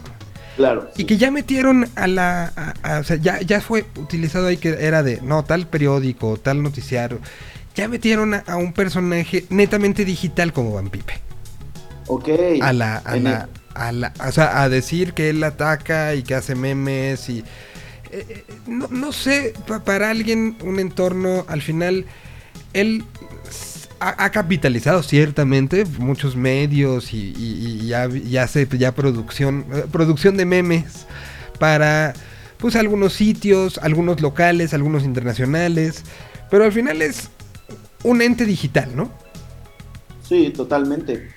Claro. Y que ya metieron a la. a- a- o sea, ya, ya fue utilizado ahí que era de. No, tal periódico, tal noticiario. Ya metieron a, a un personaje netamente digital como Van Pipe. Ok. A la. A la, a la- o sea, a decir que él ataca y que hace memes y. eh, eh, no, no sé, pa- para alguien, un entorno, al final, él ha, ha capitalizado ciertamente muchos medios y, y- y ya, ya hace ya producción, eh, producción de memes para pues algunos sitios, algunos locales, algunos internacionales, pero al final es un ente digital, ¿no? Sí, totalmente.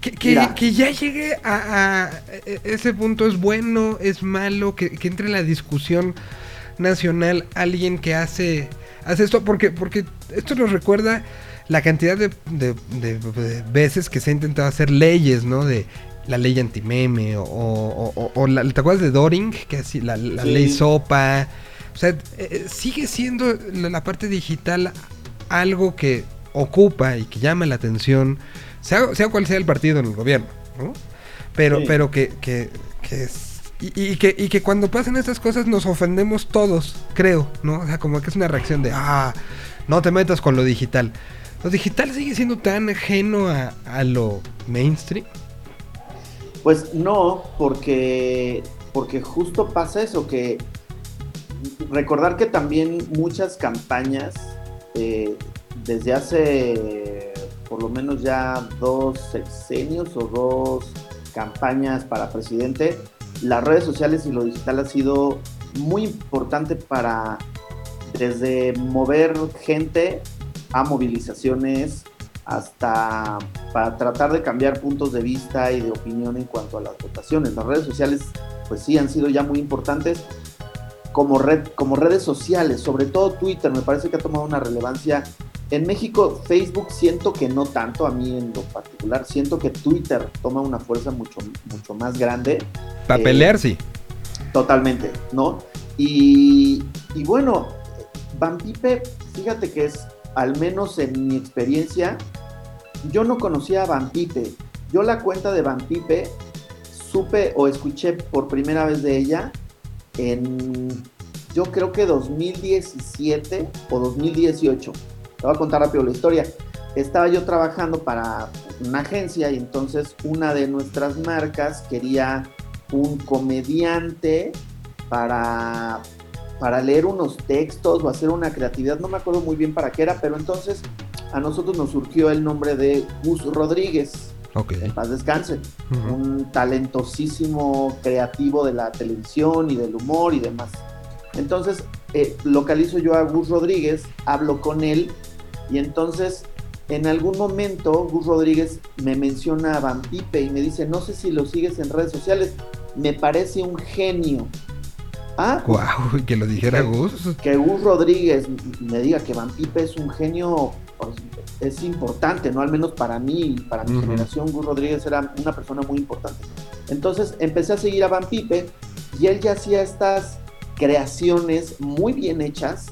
Que, que- ya llegue a, a e- ese punto es bueno, es malo, que, que entre en la discusión nacional alguien que hace, hace esto, porque, porque esto nos recuerda la cantidad de, de- de- de veces que se ha intentado hacer leyes, ¿no? De la ley antimeme o, o, o- o la, ¿te acuerdas de Doring? Que así, la, la Sí. ley SOPA. O sea, eh, sigue siendo la, la parte digital algo que ocupa y que llama la atención, sea, sea cual sea el partido en el gobierno, ¿no? Pero, Sí. pero que, que, que es- y, y que, y que cuando pasan estas cosas nos ofendemos todos, creo, ¿no? O sea, como que es una reacción de, ah, no te metas con lo digital. Lo digital sigue siendo tan ajeno a, a lo mainstream. Pues no, porque, porque justo pasa eso, que recordar que también muchas campañas, eh, desde hace por lo menos ya dos sexenios o dos campañas para presidente, las redes sociales y lo digital ha sido muy importante para desde mover gente a movilizaciones hasta para tratar de cambiar puntos de vista y de opinión en cuanto a las votaciones. Las redes sociales, pues sí, han sido ya muy importantes como, red, como redes sociales, sobre todo Twitter, me parece que ha tomado una relevancia. En México, Facebook siento que no tanto, a mí en lo particular, siento que Twitter toma una fuerza mucho, mucho más grande. Para Eh, pelear, sí. Totalmente, ¿no? Y, y bueno, Van Pipe, fíjate que es, al menos en mi experiencia, yo no conocía a Van Pipe. Yo la cuenta de Van Pipe supe o escuché por primera vez de ella en, yo creo que 2017 o 2018. Te voy a contar rápido la historia. Estaba yo trabajando para una agencia y entonces una de nuestras marcas quería un comediante para, para leer unos textos o hacer una creatividad. No me acuerdo muy bien para qué era, pero entonces a nosotros nos surgió el nombre de Gus Rodríguez. Ok. En paz descanse. Un talentosísimo creativo de la televisión y del humor y demás. Entonces eh, localizo yo a Gus Rodríguez, hablo con él y entonces en algún momento Gus Rodríguez me menciona a Van Pipe y me dice, no sé si lo sigues en redes sociales, me parece un genio. Ah, que lo dijera Gus. que Gus Rodríguez me diga que Van Pipe es un genio pues, es importante, ¿no? Al menos para mí para mi generación, Gus Rodríguez era una persona muy importante. Entonces empecé a seguir a Van Pipe y él ya hacía estas creaciones muy bien hechas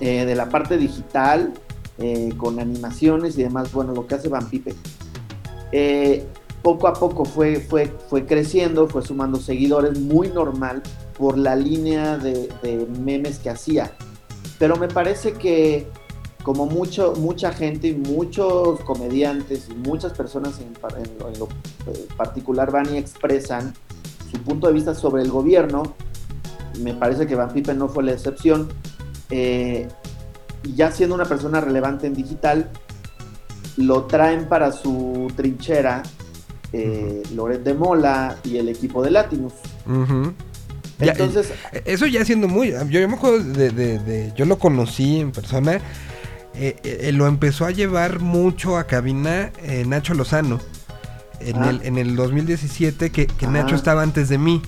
eh, de la parte digital, eh, con animaciones y demás. Bueno, lo que hace Van Pipe. Eh, poco a poco fue, fue, fue creciendo, fue sumando seguidores, muy normal por la línea de, de memes que hacía. Pero me parece que como mucho, mucha gente y muchos comediantes y muchas personas en, lo, en lo, eh, particular van y expresan su punto de vista sobre el gobierno, me parece que Van Pipe no fue la excepción, eh, y ya siendo una persona relevante en digital, lo traen para su trinchera eh, Loret de Mola y el equipo de Latinus. Ujú. Ya, Entonces, eh, eso ya siendo muy. Yo, yo me acuerdo de, de- de- Yo lo conocí en persona. eh, eh, lo empezó a llevar mucho a cabina eh, Nacho Lozano. En, Ah. el, en el 2017, que, que Ajá. Nacho estaba antes de mí.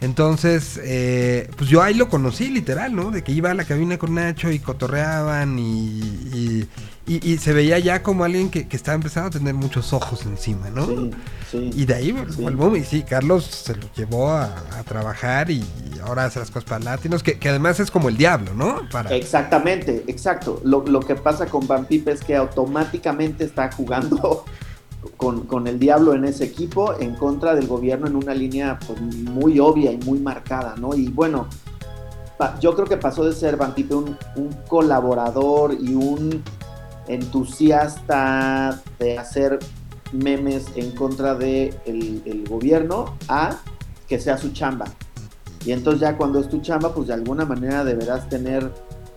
Entonces, eh, pues yo ahí lo conocí literal, ¿no? De que iba a la cabina con Nacho y cotorreaban y, y, y- y se veía ya como alguien que, que estaba empezando a tener muchos ojos encima, ¿no? sí, sí. Y de ahí fue Sí. el boom. Y sí, Carlos se lo llevó a, a trabajar y, y ahora hace las cosas para latinos, que, que además es como el diablo, ¿no? Para, Exactamente, exacto. Lo, lo que pasa con Van Pipe es que automáticamente está jugando con, con el diablo en ese equipo en contra del gobierno en una línea pues, muy obvia y muy marcada, ¿no? Y bueno, pa- yo creo que pasó de ser Van Pipe un, un colaborador y un entusiasta de hacer memes en contra del de el gobierno a que sea su chamba. Y entonces ya cuando es tu chamba, pues de alguna manera deberás tener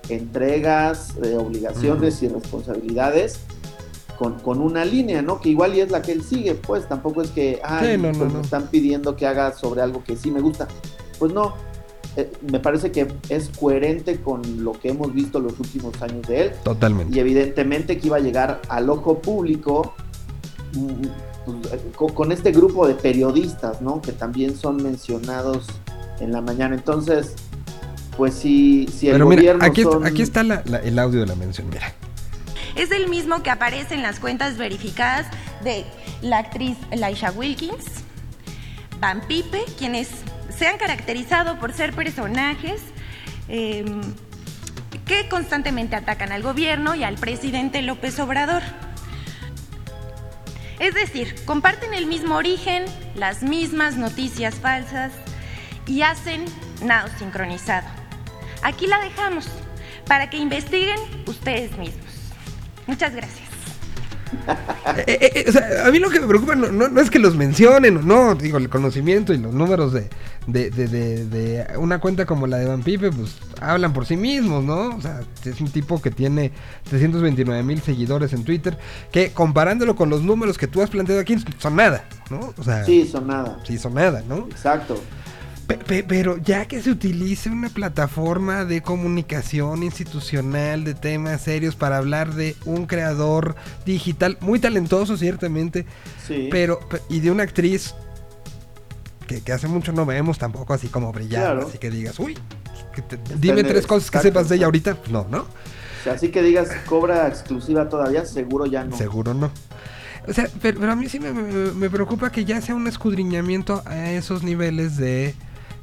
entregas, eh, obligaciones y responsabilidades con, con una línea, ¿no? Que igual y es la que él sigue, pues tampoco es que, ay, Sí, no, no, pues, no. me están pidiendo que haga sobre algo que sí me gusta. Pues no, eh, me parece que es coherente con lo que hemos visto los últimos años de él Totalmente. y evidentemente que iba a llegar al ojo público pues, con, con este grupo de periodistas, ¿no? Que también son mencionados en la mañana. Entonces, pues si, si el Pero mira, gobierno aquí, está- son- aquí está la- la- el audio de la mención, mira. Es el mismo que aparece en las cuentas verificadas de la actriz Laisha Wilkins, Van Pipe, quienes se han caracterizado por ser personajes eh, que constantemente atacan al gobierno y al presidente López Obrador. Es decir, comparten el mismo origen, las mismas noticias falsas y hacen nado sincronizado. Aquí la dejamos para que investiguen ustedes mismos. Muchas gracias. Eh, eh, eh, o sea, a mí lo que me preocupa no, no- no es que los mencionen o no, digo, el conocimiento y los números de, de, de- de- de una cuenta como la de Van Pipe, pues hablan por sí mismos, ¿no? O sea, es un tipo que tiene 329 mil seguidores en Twitter, que comparándolo con los números que tú has planteado aquí, son nada, ¿no? O sea, Sí, son nada. sí son nada, ¿no? Exacto. Pe- pe- pero ya que se utilice una plataforma de comunicación institucional de temas serios para hablar de un creador digital muy talentoso ciertamente, Sí. pero pe- y de una actriz que, que hace mucho no vemos tampoco así como brillar, Claro. así que digas, uy, que te- dime tres cosas que sepas de ella ahorita, no, ¿no? O sea, así que digas, cobra exclusiva todavía, seguro ya no. Seguro no. O sea, pero, pero a mí sí me, me- me preocupa que ya sea un escudriñamiento a esos niveles de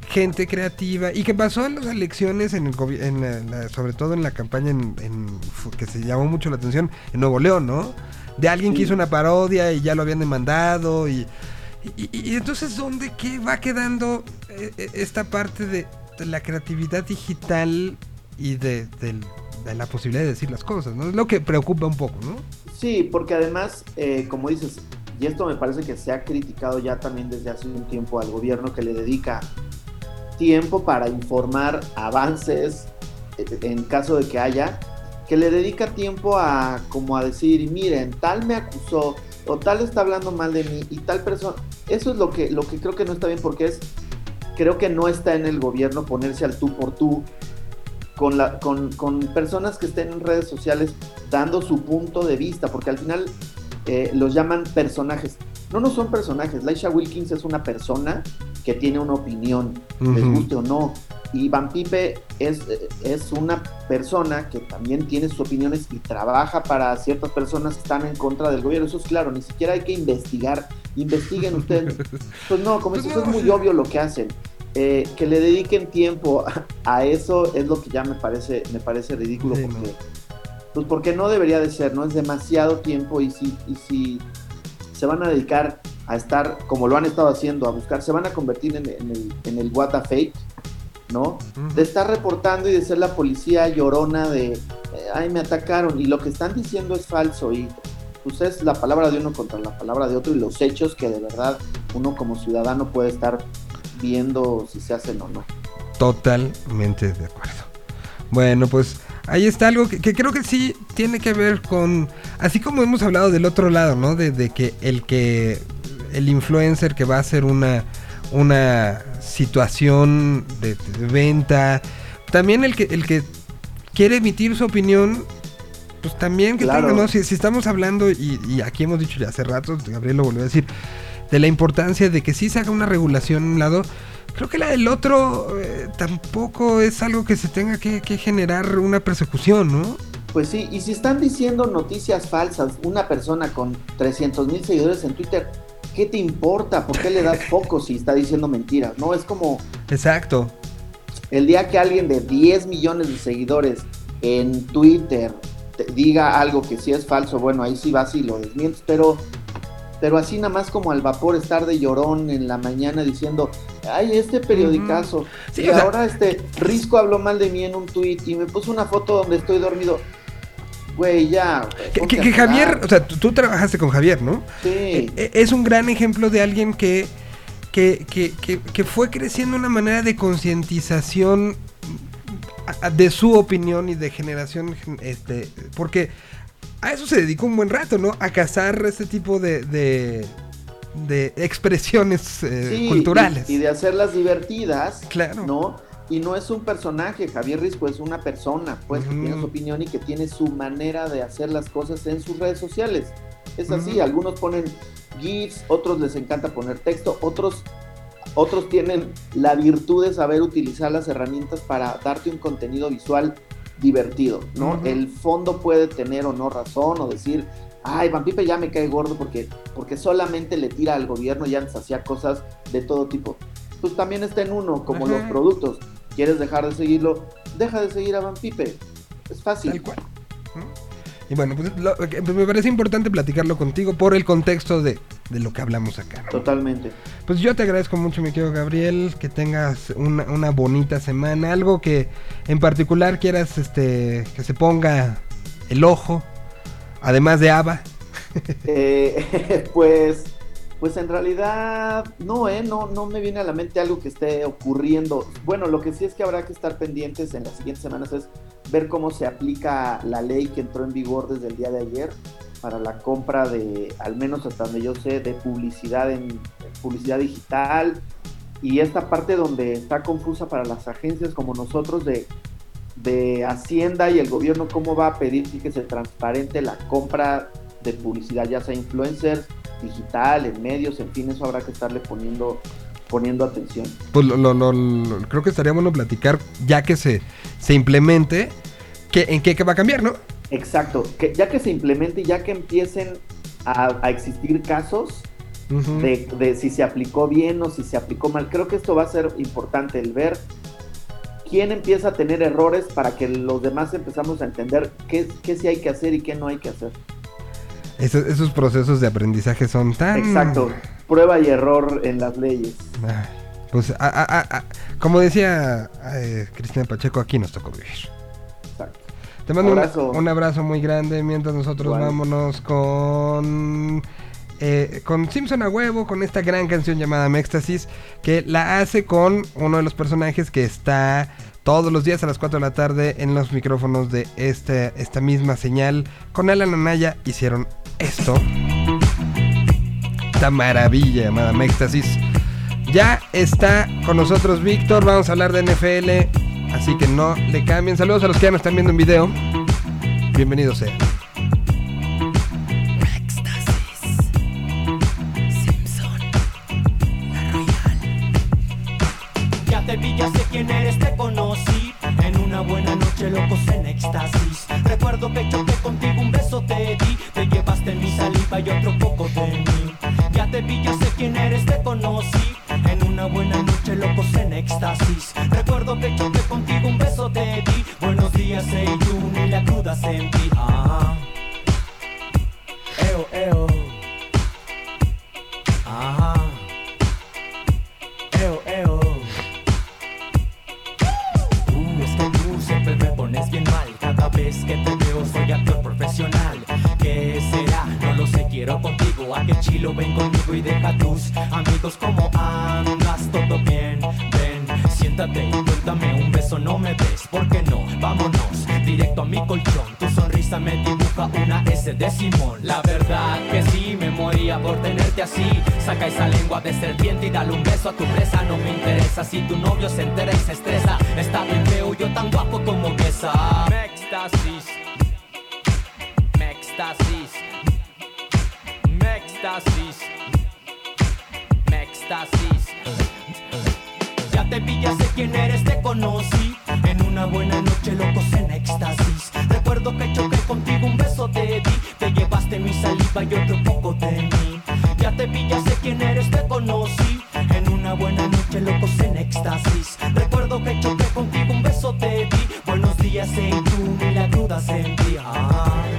gente creativa y que pasó en las elecciones en el gobi- en la- la- sobre todo en la campaña en, en- que se llamó mucho la atención en Nuevo León, ¿no? De alguien que Sí. hizo una parodia y ya lo habían demandado y, y, y entonces dónde qué va quedando eh, eh, esta parte de, de la creatividad digital y de, de la posibilidad de decir las cosas, ¿no? Es lo que preocupa un poco, ¿no? Sí, porque además, eh, como dices, y esto me parece que se ha criticado ya también desde hace un tiempo al gobierno que le dedica tiempo para informar avances eh, en caso de que haya, que le dedica tiempo a como a decir, miren, tal me acusó o tal está hablando mal de mí y tal persona. Eso es lo que, lo que creo que no está bien porque es, creo que no está en el gobierno ponerse al tú por tú con, la, con, con personas que estén en redes sociales dando su punto de vista, porque al final eh, los llaman personajes. No, no son personajes. Laisha Wilkins es una persona que tiene una opinión, les Ujú. guste o no. Y Van Pipe es, es una persona que también tiene sus opiniones y trabaja para ciertas personas que están en contra del gobierno. Eso es claro, ni siquiera hay que investigar. Investiguen ustedes. Pues no, como Pues eso es muy obvio lo que hacen. Eh, que le dediquen tiempo a, a eso es lo que ya me parece, me parece ridículo Sí, porque, no. pues porque no debería de ser, ¿no? Es demasiado tiempo y si, y si se van a dedicar a estar, como lo han estado haciendo, a buscar, se van a convertir en, en el, en el what a fake, ¿no? De estar reportando y de ser la policía llorona de, eh, ay, me atacaron y lo que están diciendo es falso y pues es la palabra de uno contra la palabra de otro y los hechos que de verdad uno como ciudadano puede estar viendo si se hacen o no. Totalmente de acuerdo. Bueno, pues ahí está algo que, que creo que sí tiene que ver con, así como hemos hablado del otro lado, ¿no? De, de que el que, el influencer que va a hacer una, una situación de, de venta, también el que, el que quiere emitir su opinión, pues también que Claro. tenga, ¿no? Si, si estamos hablando, y, y aquí hemos dicho ya hace rato, Gabriel lo volvió a decir, de la importancia de que sí se haga una regulación a un lado, creo que la del otro eh, tampoco es algo que se tenga que, que generar una persecución, ¿no? Pues sí, y si están diciendo noticias falsas, una persona con 300 mil seguidores en Twitter, ¿qué te importa? ¿Por qué le das foco si está diciendo mentiras? No, es como Exacto. el día que alguien de 10 millones de seguidores en Twitter te diga algo que sí es falso, bueno, ahí sí vas y lo desmientes, pero, pero así nada más como al vapor estar de llorón en la mañana diciendo, ay, este periodicazo, Sí, y sea- ahora este Risco habló mal de mí en un tweet y me puso una foto donde estoy dormido. Güey, ya. Que, Javier, o sea, tú, tú trabajaste con Javier, ¿no? Sí. Eh, eh, es un gran ejemplo de alguien que, que, que, fue creciendo una manera de concientización de su opinión y de generación, gen- este, porque a eso se dedicó un buen rato, ¿no? A cazar este tipo de, de, de expresiones eh, Sí, culturales. Y, y de hacerlas divertidas. Claro. ¿No? Y no es un personaje, Javier Risco es una persona, pues, que tiene su opinión y que tiene su manera de hacer las cosas en sus redes sociales. Es así, algunos ponen GIFs, otros les encanta poner texto, otros, otros tienen la virtud de saber utilizar las herramientas para darte un contenido visual divertido, ¿no? El fondo puede tener o no razón o decir, ay, Van Pipe ya me cae gordo porque, porque solamente le tira al gobierno y antes hacía cosas de todo tipo. Pues también está en uno, como los productos. ¿Quieres dejar de seguirlo? Deja de seguir a Van Pipe. Es fácil. Tal cual. Y bueno, pues lo- que- me parece importante platicarlo contigo por el contexto de, de lo que hablamos acá. ¿no? Totalmente. Pues yo te agradezco mucho, mi querido Gabriel, que tengas una, una bonita semana. Algo que en particular quieras este, que se ponga el ojo, además de Ava. Eh, pues, pues en realidad no, ¿eh? No, no me viene a la mente algo que esté ocurriendo. Bueno, lo que sí es que habrá que estar pendientes en las siguientes semanas es ver cómo se aplica la ley que entró en vigor desde el día de ayer para la compra de, al menos hasta donde yo sé, de publicidad en publicidad digital y esta parte donde está confusa para las agencias como nosotros de, de Hacienda y el gobierno cómo va a pedir que se transparente la compra de publicidad, ya sea influencers, digital, en medios, en fin, eso habrá que estarle poniendo, poniendo atención. Pues lo, lo- creo que estaría bueno platicar ya que se, se implemente, que, en qué, va a cambiar, ¿no? Exacto, que ya que se implemente y ya que empiecen a, a existir casos de, de si se aplicó bien o si se aplicó mal, creo que esto va a ser importante, el ver quién empieza a tener errores para que los demás empezamos a entender qué, qué sí hay que hacer y qué no hay que hacer. Esos, esos procesos de aprendizaje son tan... Exacto, prueba y error en las leyes. Ay, pues, a- a- a- a- como decía eh, Cristina Pacheco, aquí nos tocó vivir. Exacto. Te mando un- Abrazo. Un, abrazo muy grande mientras nosotros Igual. vámonos con eh, con Simpson a huevo, con esta gran canción llamada Mextasis, que la hace con uno de los personajes que está todos los días a las 4 de la tarde en los micrófonos de este, esta misma señal. Con Alan Anaya hicieron esto. Esta maravilla llamada Mextasis. Ya está con nosotros Víctor, vamos a hablar de NFL, así que no le cambien. Saludos a los que ya nos están viendo en video. Bienvenidos sea. Te vi, ya sé quién eres, te conocí. En una buena noche, locos en éxtasis. Recuerdo que choqué contigo, un beso te di. Te llevaste mi saliva y otro poco de mí. Ya te vi, ya sé quién eres, te conocí. En una buena noche, locos en éxtasis. Recuerdo que choqué contigo, un beso te di. Buenos días, hey you, ni la cruda sentí. Ah. Eo, eo quiero contigo A que chilo ven conmigo y deja tus amigos como andas Todo bien, ven, siéntate y cuéntame un beso No me des, ¿por qué no? Vámonos directo a mi colchón. Tu sonrisa me dibuja una S de Simón. La verdad que sí, me moría por tenerte así. Saca esa lengua de serpiente y dale un beso a tu presa. No me interesa si tu novio se entera y se estresa. Está bien feo, yo tan guapo como esa. Me éxtasis. Ya sé quién eres, te conocí. En una buena noche, locos en éxtasis. Recuerdo que choqué contigo, un beso te di. Te llevaste mi saliva y otro poco de mí. Ya te vi, ya sé quién eres, te conocí. En una buena noche, locos en éxtasis. Recuerdo que choqué contigo, un beso te di. Buenos días, en tú, ni la duda sentí. Ah.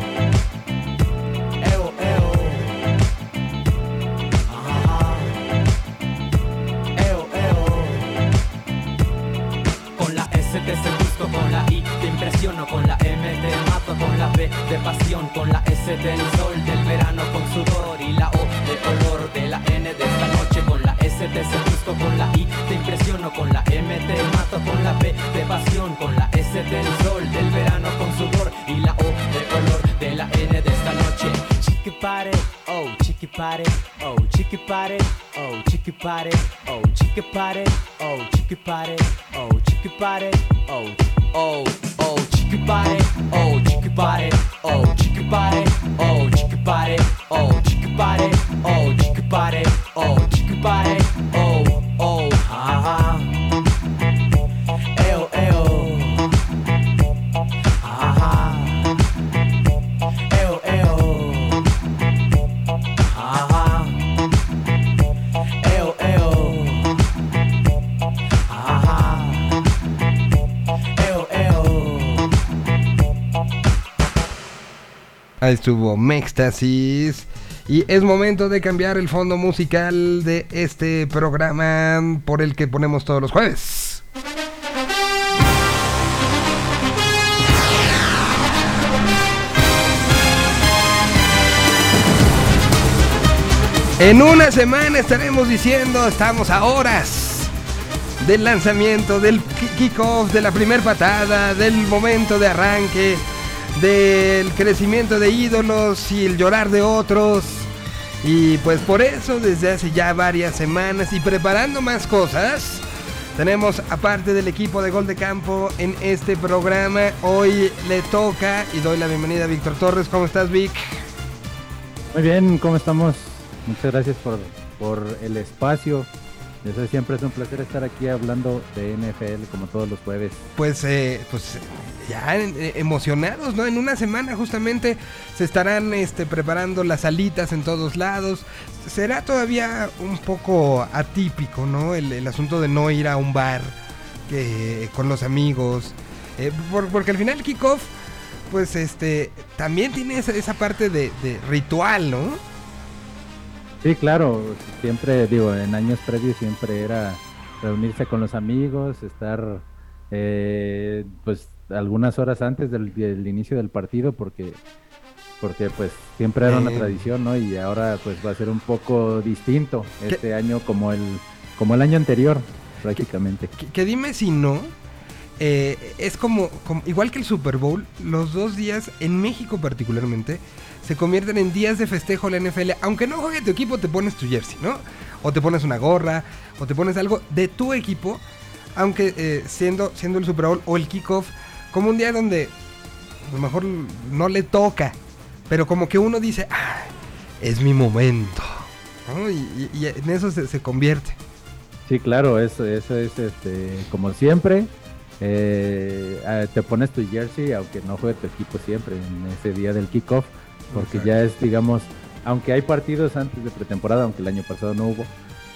Con la S del sol, del verano con sudor y la O de color, de la N de esta noche, con la S te seduzco, con la I te impresiono, con la M te mato, con la B de pasión, con la S del sol, del verano con sudor y la O de color, de la N de esta noche. Chiqui pare, oh, chiqui pare, oh, chiqui pare, oh, chiqui pare, oh, chiqui pare, oh, chiqui pare, oh, chiqui pare, oh, oh, oh, chiqui pare, oh, chiqui pare, oh, chiqui pare, oh, chiqui pare, oh, chiqui pare, oh, chiqui pare, oh, chiqui pare, Estuvo Mextasis. Y es momento de cambiar el fondo musical de este programa por el que ponemos todos los jueves. En una semana estaremos diciendo, estamos a horas del lanzamiento, del ki- kickoff, de la primer patada, del momento de arranque, del crecimiento de ídolos y el llorar de otros. Y pues por eso desde hace ya varias semanas y preparando más cosas, tenemos aparte del equipo de Gol de Campo en este programa, hoy le toca y doy la bienvenida a Víctor Torres. ¿Cómo estás Vic? Muy bien, ¿cómo estamos? Muchas gracias por, por el espacio. Eso siempre es un placer estar aquí hablando de NFL como todos los jueves. Pues, eh, pues ya eh, emocionados, ¿no? En una semana justamente se estarán este, preparando las alitas en todos lados. Será todavía un poco atípico, ¿no? El, asunto de no ir a un bar que, con los amigos. Eh, por- porque al final el kickoff, pues este, también tiene esa, esa parte de ritual, ¿no? Sí, claro, siempre, digo, en años previos siempre era reunirse con los amigos, estar eh, pues algunas horas antes del, del inicio del partido porque porque pues siempre era una Eh. tradición, ¿no? Y ahora pues va a ser un poco distinto este año como el como el año anterior prácticamente. Que, que dime si no. Eh, es como, igual que el Super Bowl, los dos días, en México particularmente, se convierten en días de festejo la NFL. Aunque no juegue tu equipo, te pones tu jersey, ¿no? O te pones una gorra, o te pones algo de tu equipo, aunque eh, siendo, siendo el Super Bowl o el kickoff, como un día donde a lo mejor no le toca, pero como que uno dice, ah, es mi momento, y- y en eso se, se convierte. Sí, claro, eso, eso es este, como siempre. Eh, ah, te pones tu jersey, aunque no juegue tu equipo siempre en ese día del kickoff, porque ya es, digamos, aunque hay partidos antes de pretemporada, aunque el año pasado no hubo,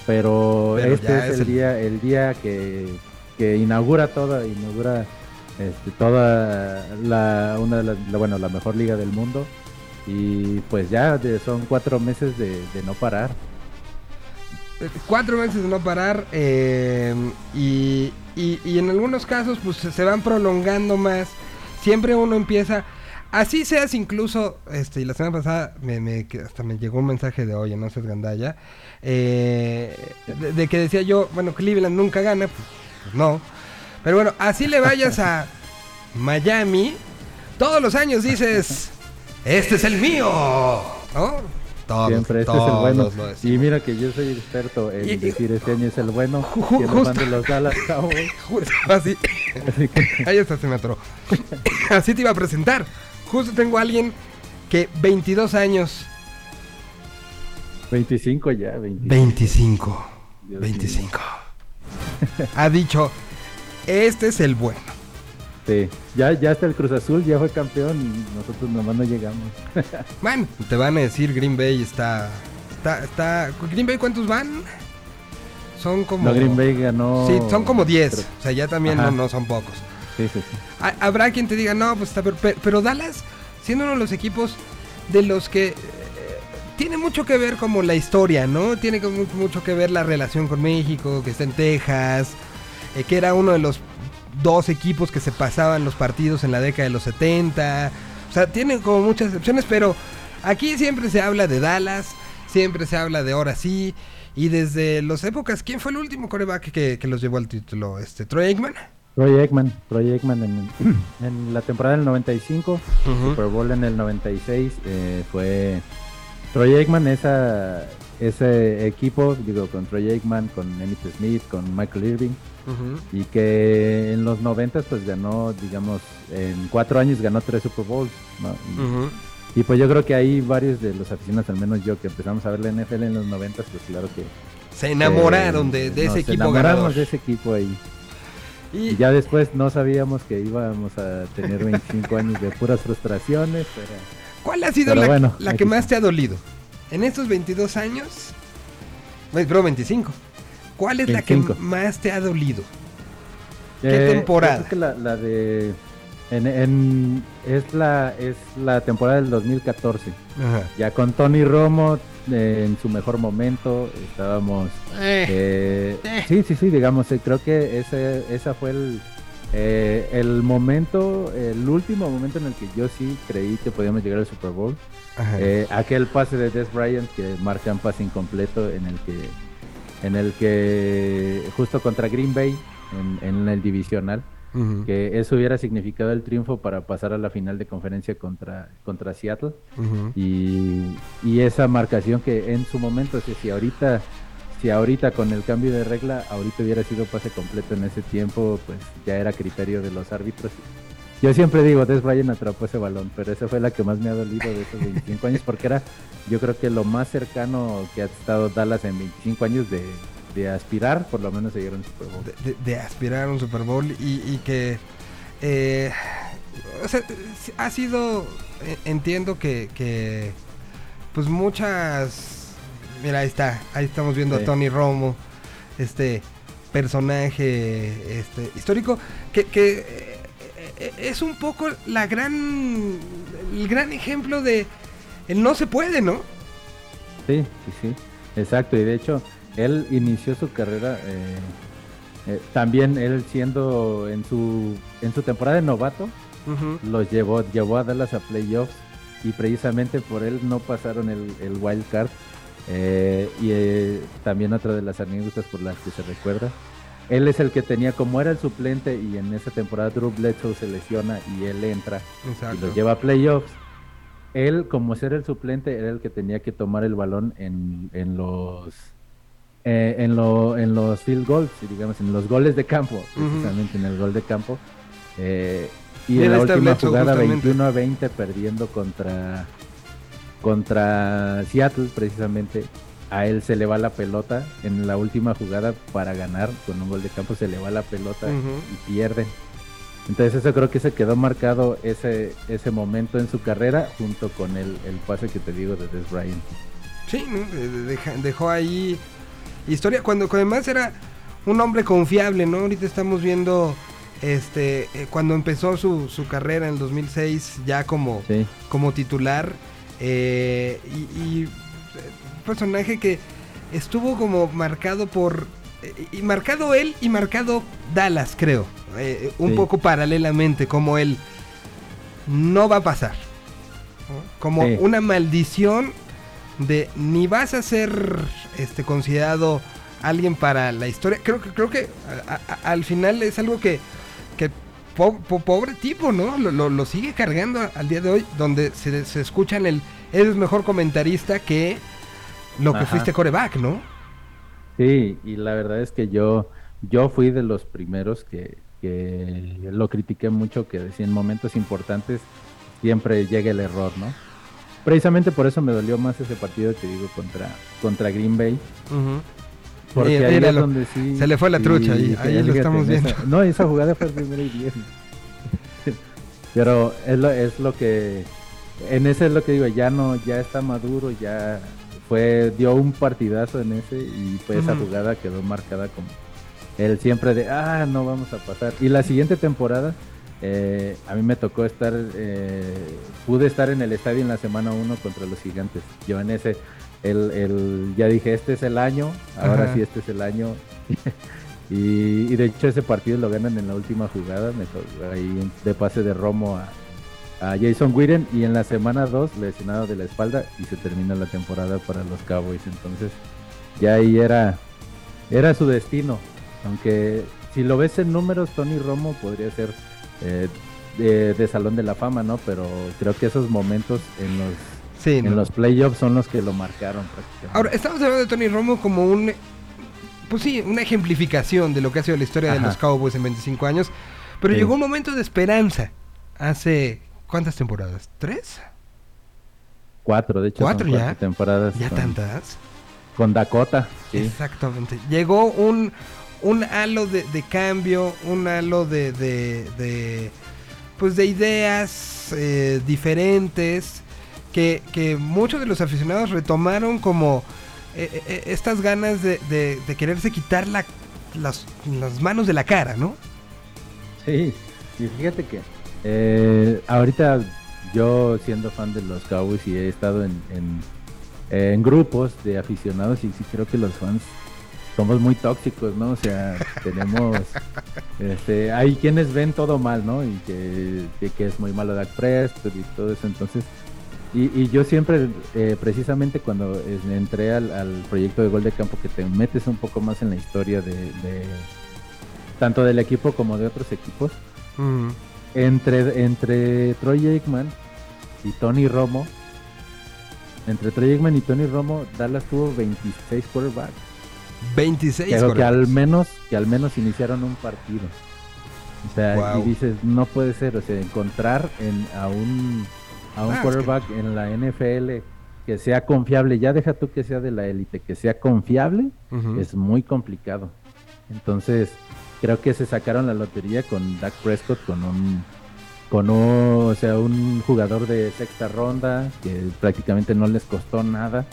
pero, Pero este es, es el el- día, el día que, que inaugura toda, inaugura este, toda la, una de las, la- bueno, la mejor liga del mundo. Y pues ya de- son cuatro meses de, de no parar. Eh, Cuatro meses de no parar eh, y, y- y en algunos casos pues se van prolongando más. Siempre uno empieza, así seas incluso, este, y la semana pasada me, hasta me llegó un mensaje de oye, no seas gandalla, eh, de, de que decía yo, bueno, Cleveland nunca gana, pues, pues no. Pero bueno, así le vayas a Miami, Todos los años dices, este es el mío. ¿No? Todos, Siempre este es el bueno. Y mira que yo soy experto en Y- decir este año es el bueno. Fan justo. de los Dallas Cowboys. Justo así. Así que Ahí está, se me atoró. Así te iba a presentar. Justo tengo a alguien que 22 años. 25 ya, 25. 25. Dios 25. Ha dicho, este es el bueno. Sí, ya, ya hasta el Cruz Azul ya fue campeón y nosotros nomás no llegamos. Man, te van a decir Green Bay está... Está, está... ¿Green Bay cuántos van? Son como... No, Green Bay ganó. Sí, son como 10. Pero- O sea, ya también no, no son pocos. Sí, sí, sí. Ha- Habrá quien te diga, no, pues está... Pero, pero Dallas, siendo uno de los equipos de los que... eh, tiene mucho que ver como la historia, ¿no? Tiene como mucho que ver la relación con México, que está en Texas, eh, que era uno de los dos equipos que se pasaban los partidos en la década de los 70. O sea, tiene como muchas excepciones, pero aquí siempre se habla de Dallas, siempre se habla de ahora sí. Y desde las épocas, ¿quién fue el último coreback que, que los llevó al título? Este, ¿Troy Aikman? Troy Aikman, Troy Aikman en, en la temporada del 95, Super Bowl en el 96, eh, fue Troy Aikman, esa, ese equipo, digo, con Troy Aikman, con Emmitt Smith, con Michael Irving, y que en los 90 pues ganó, digamos, en cuatro años ganó tres Super Bowls, ¿no? Y, pues yo creo que ahí varios de los aficionados, al menos yo, que empezamos a ver la NFL en los 90, pues claro que... Se enamoraron eh, de, de nos ese equipo enamoramos ganador. de ese equipo ahí. Y, Y ya después no sabíamos que íbamos a tener 25 años de puras frustraciones, pero ¿Cuál ha sido Pero la, bueno, la aquí que más te ha dolido? En estos 22 años, bueno, pero 25. ¿Cuál es la que 25. más te ha dolido? ¿Qué Eh, temporada? que la, la de en, en- es la es la temporada del 2014. Ajá. Ya con Tony Romo eh, en su mejor momento estábamos eh, eh. sí sí sí digamos eh, creo que ese esa fue el eh, el momento el último momento en el que yo sí creí que podíamos llegar al Super Bowl. Eh, aquel pase de Des Bryant que marca un pase incompleto en el que en el que justo contra Green Bay en, en el divisional que eso hubiera significado el triunfo para pasar a la final de conferencia contra contra Seattle. Y, y esa marcación que en su momento o sea, si ahorita si ahorita con el cambio de regla ahorita hubiera sido pase completo en ese tiempo pues ya era criterio de los árbitros. Yo siempre digo Des Bryant atrapó ese balón pero esa fue la que más me ha dolido de esos 25 años porque era yo creo que lo más cercano que ha estado Dallas en 25 años de, de aspirar por lo menos a llegar a un Super Bowl. De, aspirar a un Super Bowl y, que eh, o sea, ha sido eh, entiendo que, que pues muchas mira ahí está ahí estamos viendo Sí. a Tony Romo este personaje este histórico que, que eh, eh, es un poco la gran el gran ejemplo de el no se puede no Sí, sí, sí, exacto. Y de hecho, él inició su carrera eh, eh, también él siendo en su en su temporada de novato los llevó llevó a Dallas a playoffs y precisamente por él no pasaron el, el wild card Eh, y eh, también otra de las anécdotas por las que se recuerda él es el que tenía como era el suplente y en esa temporada Drew Bledsoe se lesiona y él entra y los lleva a playoffs. Él, como ser el suplente, era el que tenía que tomar el balón en, en los eh, en, lo, en los field goals, digamos, en los goles de campo, precisamente en el gol de campo. Eh, y en la última Bledsoe, jugada, justamente. 21 a 20, perdiendo contra, contra Seattle, precisamente. A él se le va la pelota en la última jugada para ganar con un gol de campo, se le va la pelota y pierden. Entonces eso creo que se quedó marcado ese, ese momento en su carrera junto con el, el pase que te digo de Des Bryant. Sí, dejó ahí historia cuando, cuando además era un hombre confiable, ¿no? Ahorita estamos viendo este eh, cuando empezó su, su carrera en el 2006 ya como, Sí, como titular eh, y, y, eh, un personaje que estuvo como marcado por eh, y marcado él y marcado Dallas, creo, eh, un Sí. poco paralelamente como él no va a pasar, ¿no? como Sí. una maldición de ni vas a ser este considerado alguien para la historia. Creo que creo que a- a- al final es algo que po- po- pobre tipo, ¿no? Lo, lo- lo sigue cargando al día de hoy, donde se, se escuchan el, eres mejor comentarista que lo que Ajá. fuiste coreback, ¿no? Sí, y la verdad es que yo, yo fui de los primeros que, que lo critiqué mucho, que decía en momentos importantes siempre llega el error, ¿no? Precisamente por eso me dolió más ese partido que digo contra, contra Green Bay. Porque ahí es míralo. donde sí. Se le fue la sí, trucha ahí, ahí lo estamos esa- viendo. no, esa jugada fue el primero y diez. Pero es lo, es lo que. En ese es lo que digo, ya no, ya está maduro, ya fue, dio un partidazo en ese y fue esa jugada quedó marcada como el siempre de ah no vamos a pasar. Y la siguiente temporada, eh, a mí me tocó estar, eh, pude estar en el estadio en la semana 1 contra los gigantes. Yo en ese, el, el, ya dije, este es el año, ahora Ajá. sí este es el año. y, y de hecho ese partido lo ganan en la última jugada, me ahí de pase de Romo a, a Jason Witten y en la semana 2 lesionado de la espalda y se termina la temporada para los Cowboys. Entonces ya ahí era, era su destino. Aunque si lo ves en números, Tony Romo podría ser eh, de, de Salón de la Fama, ¿no? Pero creo que esos momentos en los, Sí, en ¿no? los playoffs son los que lo marcaron prácticamente. Ahora, estamos hablando de Tony Romo como un. Pues sí, una ejemplificación de lo que ha sido la historia de los Cowboys en 25 años. Pero Sí. llegó un momento de esperanza. Hace. ¿Cuántas temporadas? ¿Tres? cuatro, de hecho, ¿Cuatro son ya? cuatro temporadas ¿Ya con, tantas? con Dakota. Sí. Exactamente. Llegó un, un halo de, de cambio, un halo de, de, de, pues de ideas eh, diferentes que, que muchos de los aficionados retomaron como eh, eh, estas ganas de, de- de quererse quitar la- las, las manos de la cara, ¿no? Sí, y fíjate que eh, ahorita yo siendo fan de los Cowboys y he estado en, en, en grupos de aficionados y sí creo que los fans somos muy tóxicos, ¿no? O sea, tenemos, este, hay quienes ven todo mal, ¿no? Y que, que, que es muy malo Dak Prescott y todo eso, entonces, y, y yo siempre, eh, precisamente cuando eh, entré al, al proyecto de Gol de Campo, que te metes un poco más en la historia de, de tanto del equipo como de otros equipos, Mm, entre, entre Troy Aikman y Tony Romo, entre Troy Aikman y Tony Romo, Dallas tuvo 26 quarterbacks. 26 Pero que al menos, que al menos iniciaron un partido. O sea, Wow. y dices, no puede ser, o sea, encontrar en, a un, a un Ah, es quarterback en la NFL que sea confiable, ya deja tú que sea de la élite, que sea confiable, es muy complicado. Entonces, creo que se sacaron la lotería con Dak Prescott, con un, con un, o sea, un jugador de sexta ronda que prácticamente no les costó nada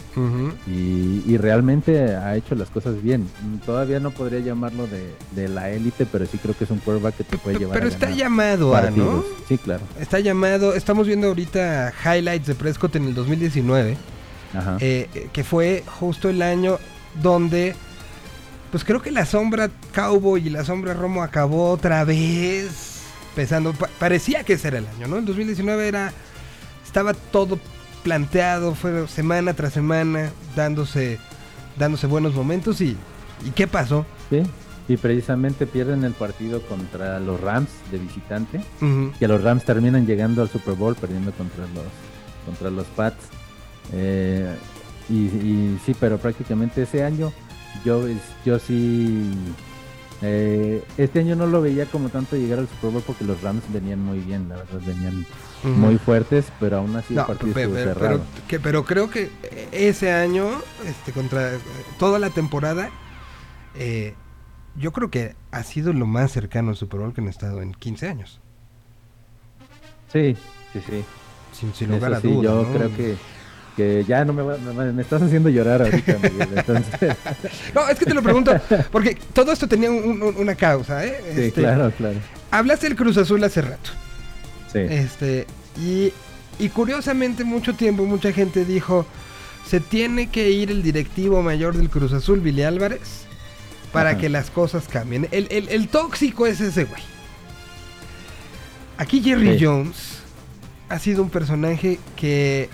y, y realmente ha hecho las cosas bien. Todavía no podría llamarlo de, de la élite, pero sí creo que es un quarterback que te puede llevar Pero a está ganar llamado a, ¿no? Sí, claro. Está llamado, estamos viendo ahorita highlights de Prescott en el 2019. Ajá. eh, eh, que fue justo el año donde, pues creo que la sombra Cowboy y la sombra Romo acabó otra vez Pa- parecía que ese era el año, ¿no? El 2019 era, estaba todo planteado, fue semana tras semana, dándose, dándose buenos momentos y, ¿y qué pasó? Sí. Y precisamente pierden el partido contra los Rams de visitante. Ujú. que los Rams terminan llegando al Super Bowl perdiendo contra los contra los Pats Eh, y, y sí pero prácticamente ese año yo yo sí eh, este año no lo veía como tanto llegar al Super Bowl porque los Rams venían muy bien la verdad venían muy fuertes pero aún así el No, partido estuvo cerrado pero, que- pero creo que ese año, este, contra eh, toda la temporada, eh, yo creo que ha sido lo más cercano al Super Bowl que han estado en 15 años. sí sí sí Sin, sin Eso lugar a sí, dudas. yo ¿no? creo que que ya no me, va- me, me estás haciendo llorar ahorita Miguel, entonces No, es que te lo pregunto, porque todo esto tenía un- un- una causa, ¿eh? sí Este, claro claro Hablaste del Cruz Azul hace rato. sí Este, y, y curiosamente mucho tiempo mucha gente dijo, se tiene que ir el directivo mayor del Cruz Azul, Billy Álvarez, para Ajá. que las cosas cambien. El, el- el tóxico es ese güey. Aquí Jerry Sí. Jones ha sido un personaje que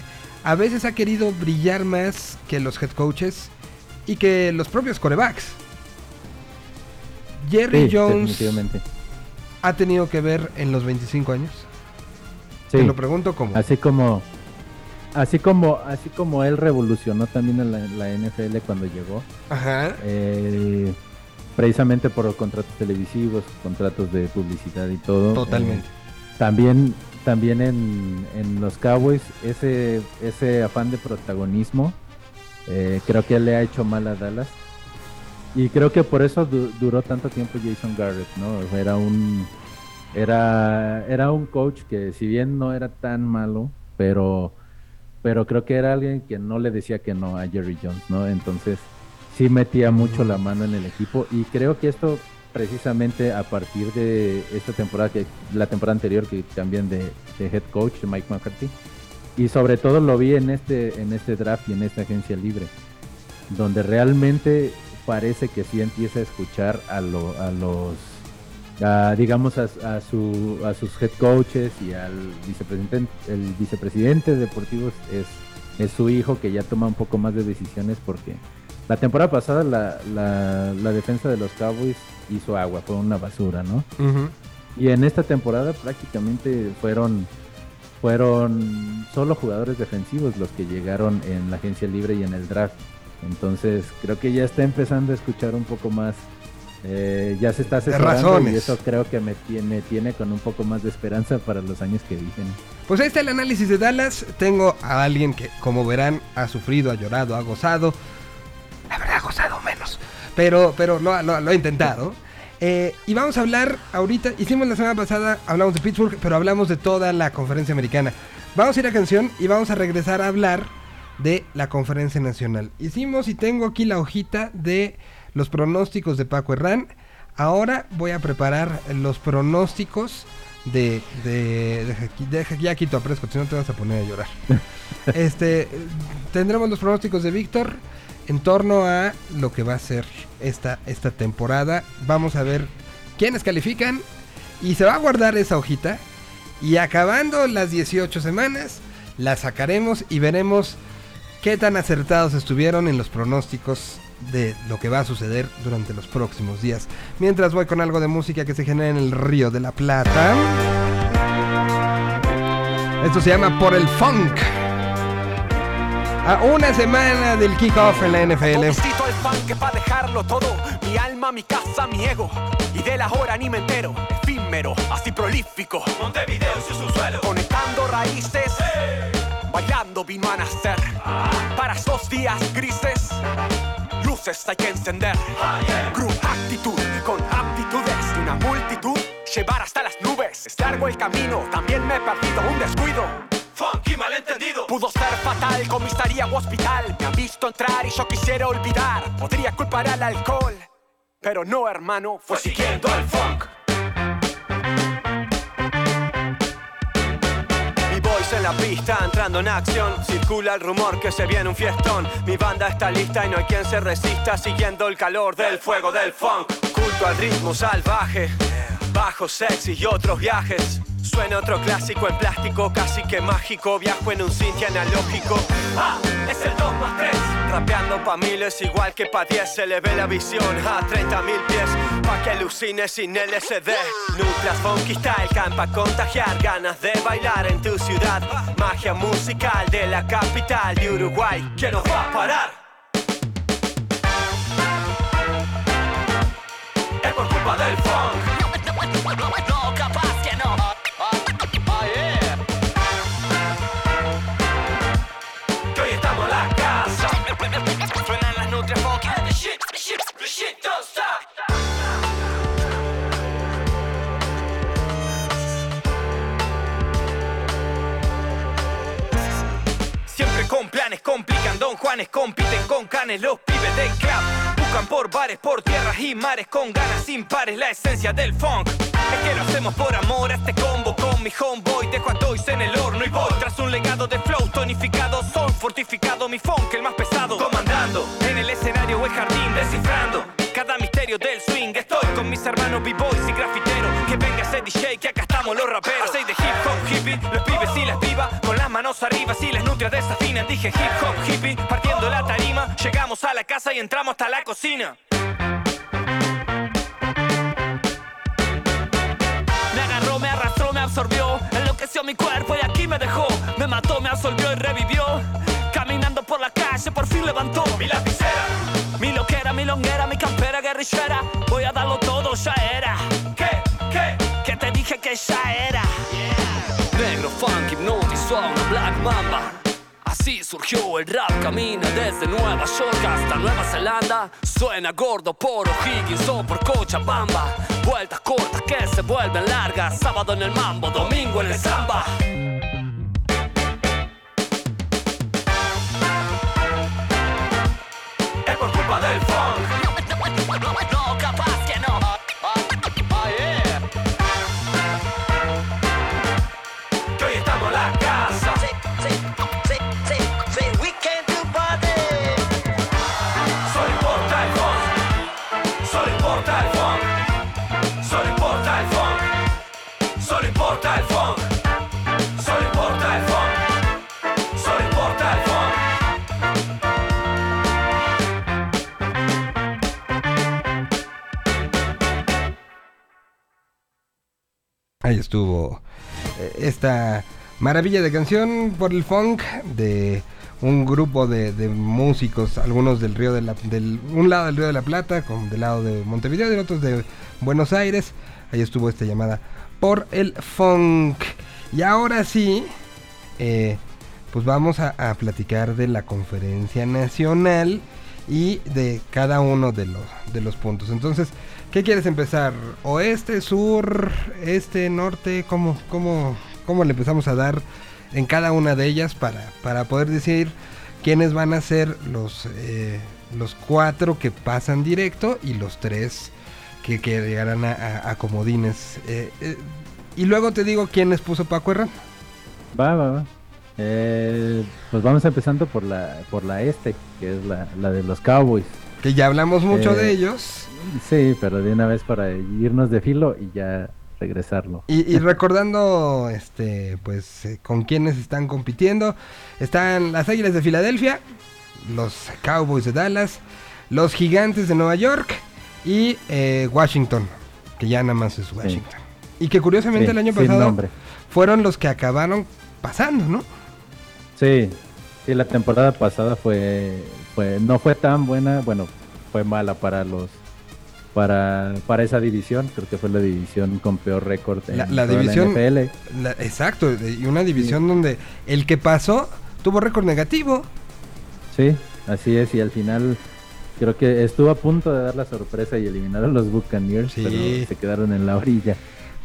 a veces ha querido brillar más que los head coaches y que los propios corebacks. Jerry Sí, Jones definitivamente ha tenido que ver en los 25 años? Sí. Te lo pregunto como... Así como, así como, así como él revolucionó también la NFL cuando llegó, Ajá. eh, precisamente por contratos televisivos, contratos de publicidad y todo. Totalmente. eh, también, también en, en los Cowboys ese, ese afán de protagonismo, eh, creo que le ha hecho mal a Dallas. Y creo que por eso du- duró tanto tiempo Jason Garrett, ¿no? Era un era era un coach que si bien no era tan malo, pero pero creo que era alguien que no le decía que no a Jerry Jones, ¿no? Entonces sí metía mucho la mano en el equipo y creo que esto precisamente a partir de esta temporada la temporada anterior que cambian de, de head coach de Mike McCarthy. Y sobre todo lo vi en este en este draft y en esta agencia libre donde realmente parece que sí empieza a escuchar a, lo- a los digamos a, su, a sus head coaches y al vicepresidente el vicepresidente deportivo es, es su hijo que ya toma un poco más de decisiones porque la temporada pasada la, la, la defensa de los Cowboys hizo agua, fue una basura, ¿no? Y en esta temporada prácticamente fueron fueron solo jugadores defensivos los que llegaron en la agencia libre y en el draft. Entonces creo que ya está empezando a escuchar un poco más. eh, ya se está asesorando y eso creo que me tiene, tiene con un poco más de esperanza para los años que vienen. Pues ahí está el análisis de Dallas. Tengo a alguien que, como verán, ha sufrido, ha llorado, ha gozado. La verdad, ha gozado menos. Pero, pero lo, lo ha intentado. Eh, y vamos a hablar ahorita. Hicimos la semana pasada, hablamos de Pittsburgh, pero hablamos de toda la conferencia americana. Vamos a ir a canción y vamos a regresar a hablar de la conferencia nacional. Hicimos y tengo aquí la hojita de los pronósticos de Paco Herrán. Ahora voy a preparar los pronósticos de... de, deja aquí- deja- ya quito a Prescott, si no te vas a poner a llorar. este, tendremos los pronósticos de Víctor en torno a lo que va a ser esta, esta temporada. Vamos a ver quiénes califican y se va a guardar esa hojita. Y acabando las 18 semanas, la sacaremos y veremos qué tan acertados estuvieron en los pronósticos de lo que va a suceder durante los próximos días. Mientras voy con algo de música que se genera en el Río de la Plata. Esto se llama Por el Funk. A una semana del kickoff en la NFL. Necesito el fan que pa' dejarlo todo. Mi alma, mi casa, mi ego. Y de la hora ni me entero. Efímero, así prolífico. Montevideo y su subsuelo. Conectando raíces. Bailando vino a nacer. Para esos días grises. Luces hay que encender. Groove actitud con aptitudes de una multitud. Llevar hasta las nubes. Es largo el camino, también me he perdido un descuido. Funky malentendido. Pudo ser fatal, comisaría o hospital. Me han visto entrar y yo quisiera olvidar. Podría culpar al alcohol. Pero no, hermano, fue siguiendo el funk. En la pista, entrando en acción. Circula el rumor que se viene un fiestón. Mi banda está lista y no hay quien se resista. Siguiendo el calor del fuego del funk. Culto al ritmo salvaje. Bajo sexy y otros viajes. Suena otro clásico en plástico, casi que mágico. Viajo en un cintia analógico. Ah, es el 2 más 3. Rapeando pa' miles, igual que pa' 10. Se le ve la visión a 30 mil pies. Pa' que alucine sin LSD. Nucleas funky style, campa contagiar. Ganas de bailar en tu ciudad. Magia musical de la capital de Uruguay. ¿Quién nos va a parar? Es por culpa del funk. Siempre con planes complican, Don Juanes compiten con canes, los pibes del club por bares, por tierras y mares con ganas impares, la esencia del funk. Es que lo hacemos por amor a este combo con mi homeboy, dejo a Toys en el horno y voy tras un legado de flow tonificado, soul fortificado, mi funk el más pesado, comandando en el escenario o el jardín, descifrando cada misterio del swing. Estoy con mis hermanos b-boys y grafiteros, venga ese DJ que acá estamos los raperos. Soy de hip hop hippie, los pibes y las pibas, con las manos arriba si las nutrias desafinan. Dije hip hop hippie, partiendo la tarima, llegamos a la casa y entramos hasta la cocina. mi cuerpo y aquí me dejó. Me mató, me absolvió y revivió. Caminando por la calle, por fin levantó mi lapicera. Mi loquera, mi longuera, mi campera guerrillera. Voy a darlo dije que ya era. Negro funk hipnotizó a una black mamba. Así surgió el rap, camina desde Nueva York hasta Nueva Zelanda. Suena gordo por O'Higgins o por Cochabamba. Vueltas cortas que se vuelven largas. Sábado en el mambo, domingo en el samba. Es por culpa del funk. Ahí estuvo eh, esta maravilla de canción por el funk de un grupo de, músicos, algunos del río de la, del un lado del río de la Plata, como del lado de Montevideo y otros de Buenos Aires. Ahí estuvo esta llamada por el funk. Y ahora sí, eh, pues vamos a, a platicar de la conferencia nacional y de cada uno de los, de los puntos. Entonces, ¿qué quieres empezar? ¿Oeste, sur, este, norte? ¿Cómo, cómo, cómo le empezamos a dar en cada una de ellas para, para poder decir quiénes van a ser los, eh, los cuatro que pasan directo y los tres que, que llegarán a, comodines? Eh, eh, y luego te digo quiénes puso Paco Herrán. Va, va, va. Pues vamos empezando por la por la este, que es la, la de los Cowboys. Que ya hablamos mucho Eh, de ellos. Sí, pero de una vez para irnos de filo y ya regresarlo. Y, y recordando, este, pues, eh, con quienes están compitiendo, están las Águilas de Filadelfia, los Cowboys de Dallas, los Gigantes de Nueva York y eh, Washington, que ya nada más es Washington. Y que curiosamente Sí, el año pasado fueron los que acabaron pasando, ¿no? Sí, sí, la temporada pasada fue, fue, no fue tan buena, bueno, fue mala para los, para, para esa división, creo que fue la división con peor récord en La- la NFL. La- exacto, y una división donde el que pasó tuvo récord negativo. Sí, así es, y al final creo que estuvo a punto de dar la sorpresa y eliminar a los Buccaneers, Sí. pero se quedaron en la orilla.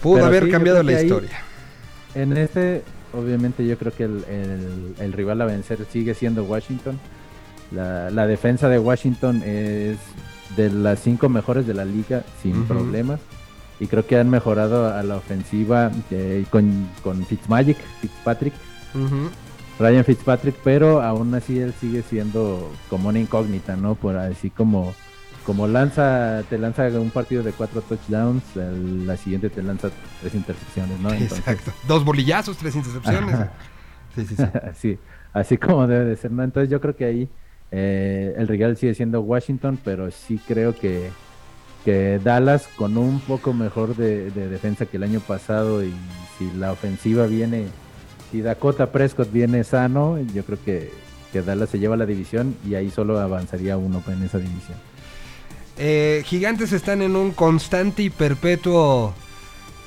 Pudo Pero haber sí, cambiado la ahí- historia. En este, obviamente yo creo que el, el- el rival a vencer sigue siendo Washington. La, la defensa de Washington es de las cinco mejores de la liga sin Ujú. problemas. Y creo que han mejorado a la ofensiva eh, con, con Fitzmagic, Fitzpatrick. Ryan Fitzpatrick, pero aún así él sigue siendo como una incógnita, ¿no? Por así como, como lanza, te lanza un partido de cuatro touchdowns, el- la siguiente te lanza tres intercepciones, ¿no? Entonces, Exacto. Dos bolillazos, tres intercepciones. Sí, sí, sí. así, así como debe de ser, ¿no? Entonces yo creo que ahí eh, el rival sigue siendo Washington, pero sí creo que, que Dallas con un poco mejor de, de defensa que el año pasado y si la ofensiva viene, si Dakota Prescott viene sano, yo creo que, que Dallas se lleva la división y ahí solo avanzaría uno en esa división. Eh, gigantes están en un constante y perpetuo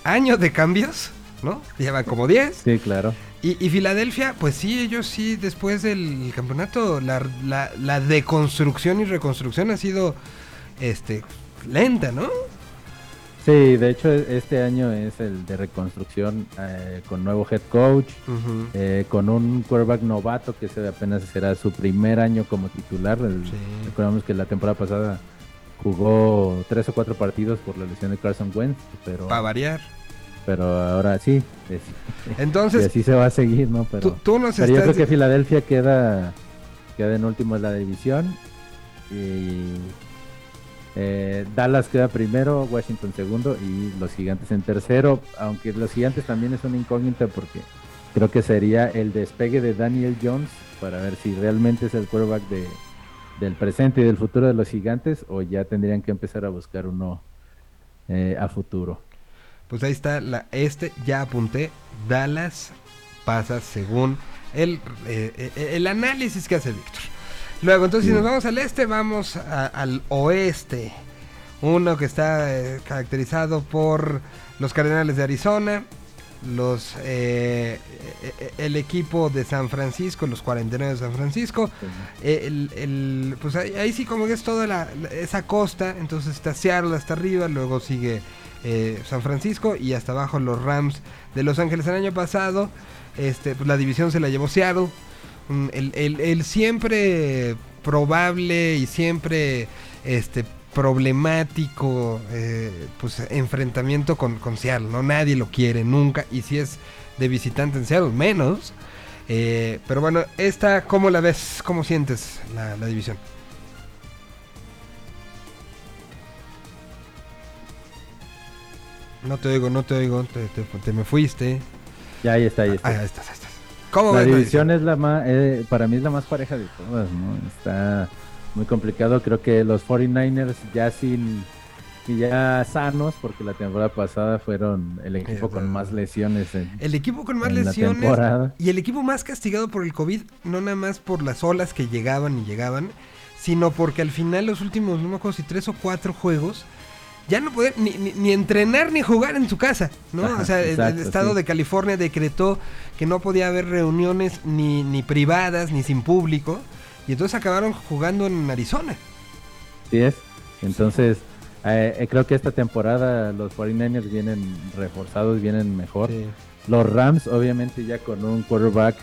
año de cambios, ¿no? Llevan como 10. Sí, claro. Y, y Filadelfia, pues sí, ellos sí, después del campeonato, la, la- la deconstrucción y reconstrucción ha sido este lenta, ¿no? Sí, de hecho este año es el de reconstrucción eh, con nuevo head coach, eh, con un quarterback novato que apenas será su primer año como titular. El- Sí. Recordamos que la temporada pasada jugó tres o cuatro partidos por la lesión de Carson Wentz, pero, Para variar. pero ahora sí, es- y Entonces, así se va a seguir, ¿no? Pero, tú, tú nos pero yo creo que Filadelfia queda, queda en último en la división y eh, Dallas queda primero, Washington segundo y los gigantes en tercero, aunque los gigantes también es una incógnita porque creo que sería el despegue de Daniel Jones para ver si realmente es el quarterback de, del presente y del futuro de los gigantes o ya tendrían que empezar a buscar uno eh, a futuro. Pues ahí está la este, ya apunté, Dallas pasa según el, eh, eh, el análisis que hace Víctor. Luego, entonces, si nos vamos al este, vamos a- al oeste. Uno que está eh, caracterizado por los Cardenales de Arizona, los eh, eh, el equipo de San Francisco, los 49 de San Francisco. Eh, el, el- pues ahí, ahí sí como que es toda la, la- esa costa, entonces está Seattle hasta arriba, luego sigue eh, San Francisco y hasta abajo los Rams de Los Ángeles el año pasado. Este, pues la división se la llevó Seattle. Mm, El, el- el siempre probable y siempre este problemático eh, pues enfrentamiento con, con Seattle, ¿no? Nadie lo quiere nunca y si es de visitante en Seattle menos. Eh, pero bueno, esta, ¿cómo la ves? ¿Cómo sientes la, la división? No te oigo, no te oigo, te, te- te me fuiste. Ya ahí está, ahí está. Ah, ahí estás, ahí estás. ¿Cómo La ves división es la más, eh, para mí es la más pareja de todas, ¿no? Está muy complicado. Creo que los 49ers ya sin, y ya sanos, porque la temporada pasada fueron el equipo con más lesiones. en- El equipo con más lesiones y el equipo más castigado por el COVID, no nada más por las olas que llegaban y llegaban, sino porque al final los últimos, no me acuerdo si tres o cuatro juegos, ya no podían ni, ni- ni entrenar ni jugar en su casa, ¿no? Ajá, o sea, el- estado sí. de California decretó que no podía haber reuniones ni, ni privadas ni sin público, y entonces acabaron jugando en Arizona. Sí es. Entonces, eh, eh, creo que esta temporada los 49ers vienen reforzados, vienen mejor. Sí. Los Rams, obviamente, ya con un quarterback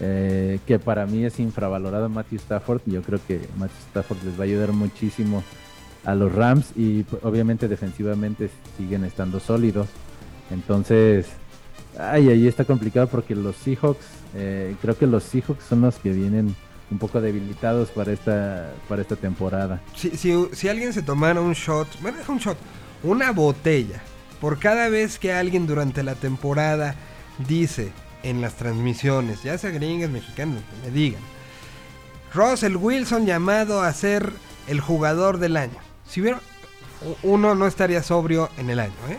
eh, que para mí es infravalorado, Matthew Stafford. Yo creo que Matthew Stafford les va a ayudar muchísimo a los Rams y obviamente defensivamente siguen estando sólidos. Entonces, ay, ahí está complicado porque los Seahawks, eh, creo que los Seahawks son los que vienen un poco debilitados para esta, para esta temporada. Si, si, si alguien se tomara un shot, bueno, deja un shot, una botella, por cada vez que alguien durante la temporada dice en las transmisiones, ya sea gringas, mexicanas, que me digan, Russell Wilson llamado a ser el jugador del año. Si hubiera, uno no estaría sobrio en el año, ¿eh?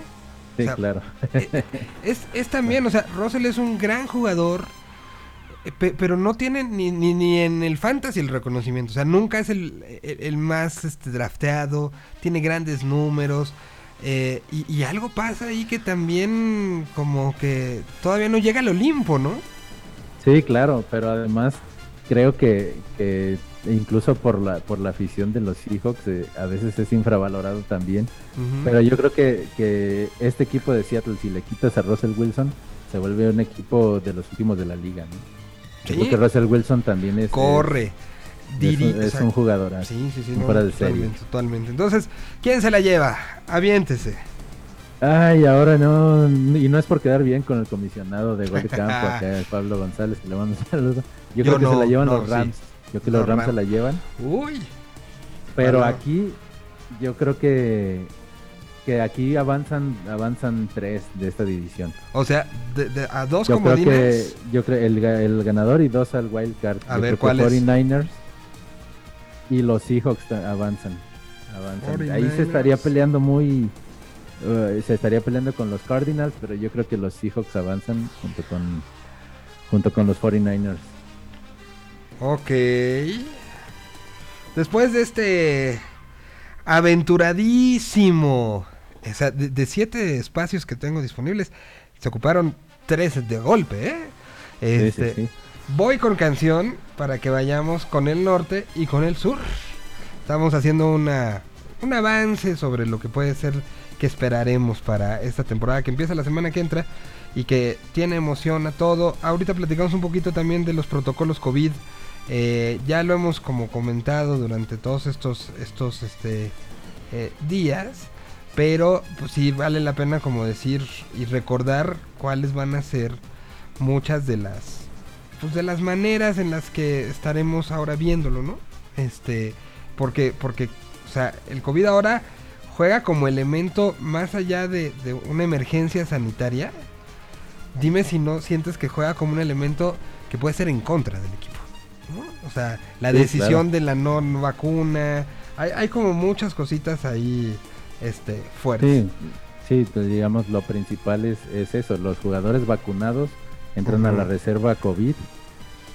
Sí, O sea, claro. Es, es también, o sea, Russell es un gran jugador, eh, pero no tiene ni, ni, ni en el fantasy el reconocimiento. O sea, nunca es el, el- el más este, drafteado, tiene grandes números. eh, y, y algo pasa ahí que también como que todavía no llega al Olimpo, ¿no? Sí, claro, pero además creo que, que incluso por la por la afición de los Seahawks eh, a veces es infravalorado también. Pero yo creo que, que este equipo de Seattle, si le quitas a Russell Wilson, se vuelve un equipo de los últimos de la liga. ¿no? Yo Sí. creo que Russell Wilson también es, Corre. es, Diri- un, es un jugador. Sí, sí, sí. no, fuera de serie. totalmente. Entonces, ¿quién se la lleva? Aviéntese. Ay, ahora no, y no es por quedar bien con el comisionado de gol de campo, acá Pablo González, que le mando un saludo. Yo, Yo creo que se la llevan no, los sí. Rams. Yo creo que Los los Rams se la llevan. Uy. Pero aquí, yo creo que, que aquí avanzan, avanzan tres de esta división. O sea, de- de- a dos Yo creo que, comodines. yo creo el, ga- el ganador y dos al wild card. A Yo ver, ¿cuáles? 49ers y los Seahawks avanzan. avanzan. Ahí 49ers. se estaría peleando muy, eh, se estaría peleando con los Cardinals, pero yo creo que los Seahawks avanzan junto con, junto con los 49ers. Ok. Después de este aventuradísimo, o sea, de, de siete espacios que tengo disponibles, se ocuparon tres de golpe, ¿eh? Sí, sí, Este, sí. Voy con canción para que vayamos con el norte y con el sur. Estamos haciendo una, un avance sobre lo que puede ser que esperaremos para esta temporada que empieza la semana que entra y que tiene emoción a todo. Ahorita platicamos un poquito también de los protocolos COVID. Eh, ya lo hemos como comentado durante todos estos, estos este, eh, días. Pero pues sí vale la pena como decir y recordar cuáles van a ser muchas de las pues de las maneras en las que estaremos ahora viéndolo, ¿no? Este, porque porque o sea, el COVID ahora juega como elemento más allá de, de una emergencia sanitaria. Dime si no sientes que juega como un elemento que puede ser en contra del equipo. ¿no? O sea, la Sí, decisión claro. de la no vacuna. Hay, hay como muchas cositas ahí este, fuertes. Sí, Sí, pues digamos lo principal es, es eso, los jugadores vacunados entran a la reserva COVID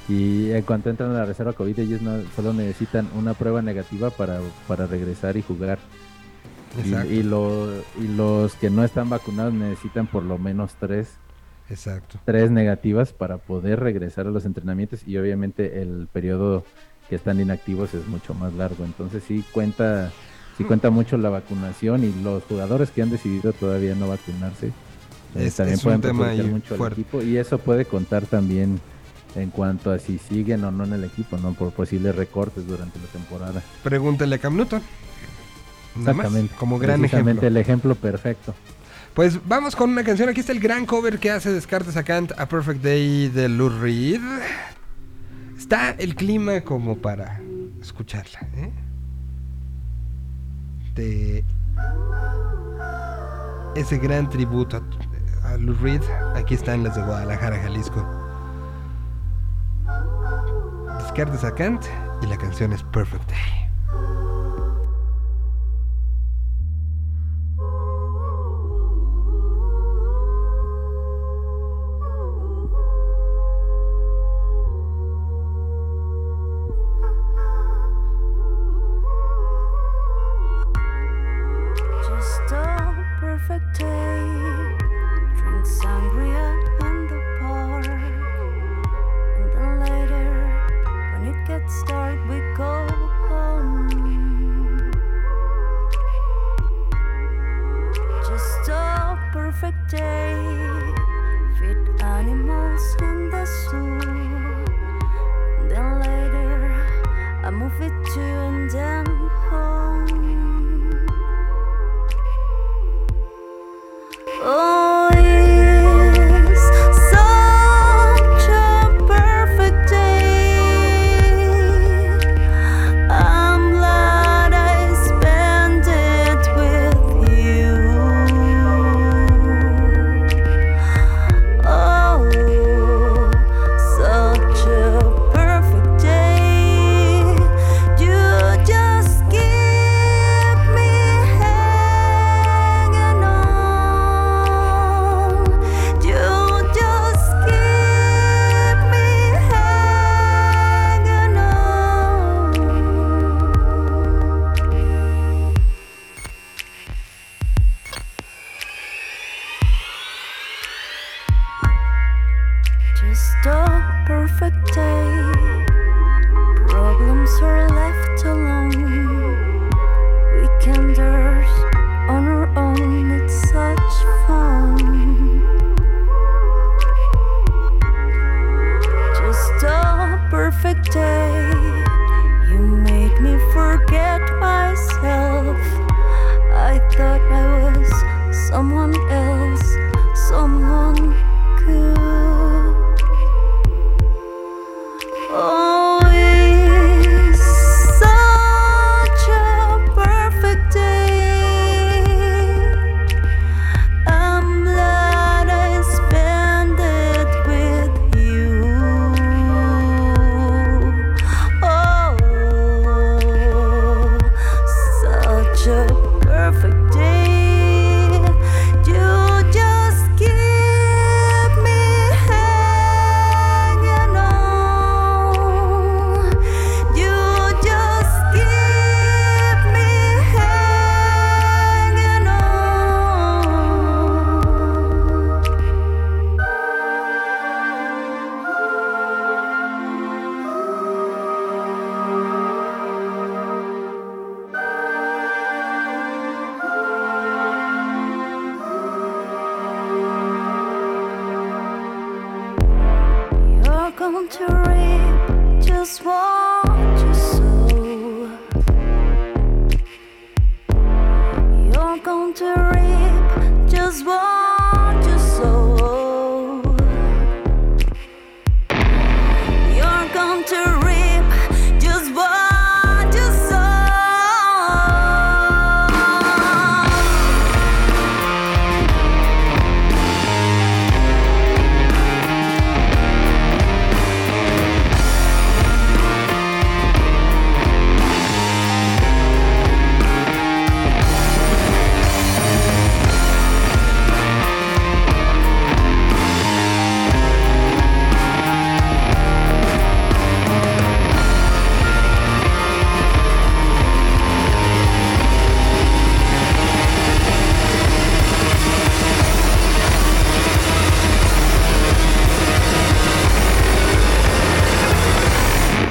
y en cuanto entran a la reserva COVID ellos no, solo necesitan una prueba negativa para, para regresar y jugar. Y, Exacto. y, lo- y los que no están vacunados necesitan por lo menos tres, Exacto. tres negativas para poder regresar a los entrenamientos y obviamente el periodo que están inactivos es mucho más largo. Entonces sí cuenta, sí cuenta mucho la vacunación y los jugadores que han decidido todavía no vacunarse eh, Es- también es pueden perjudicar mucho al equipo y eso puede contar también en cuanto a si siguen o no en el equipo, no por posibles recortes durante la temporada. Pregúntale a Cam Newton. Nada más, Exactamente. como gran ejemplo. el ejemplo perfecto. Pues vamos con una canción. Aquí está el gran cover que hace Descartes a Kant A Perfect Day de Lou Reed. Está el clima como para escucharla. ¿eh? De ese gran tributo a, a Lou Reed. Aquí están las de Guadalajara, Jalisco. Descartes a Kant y la canción es Perfect Day.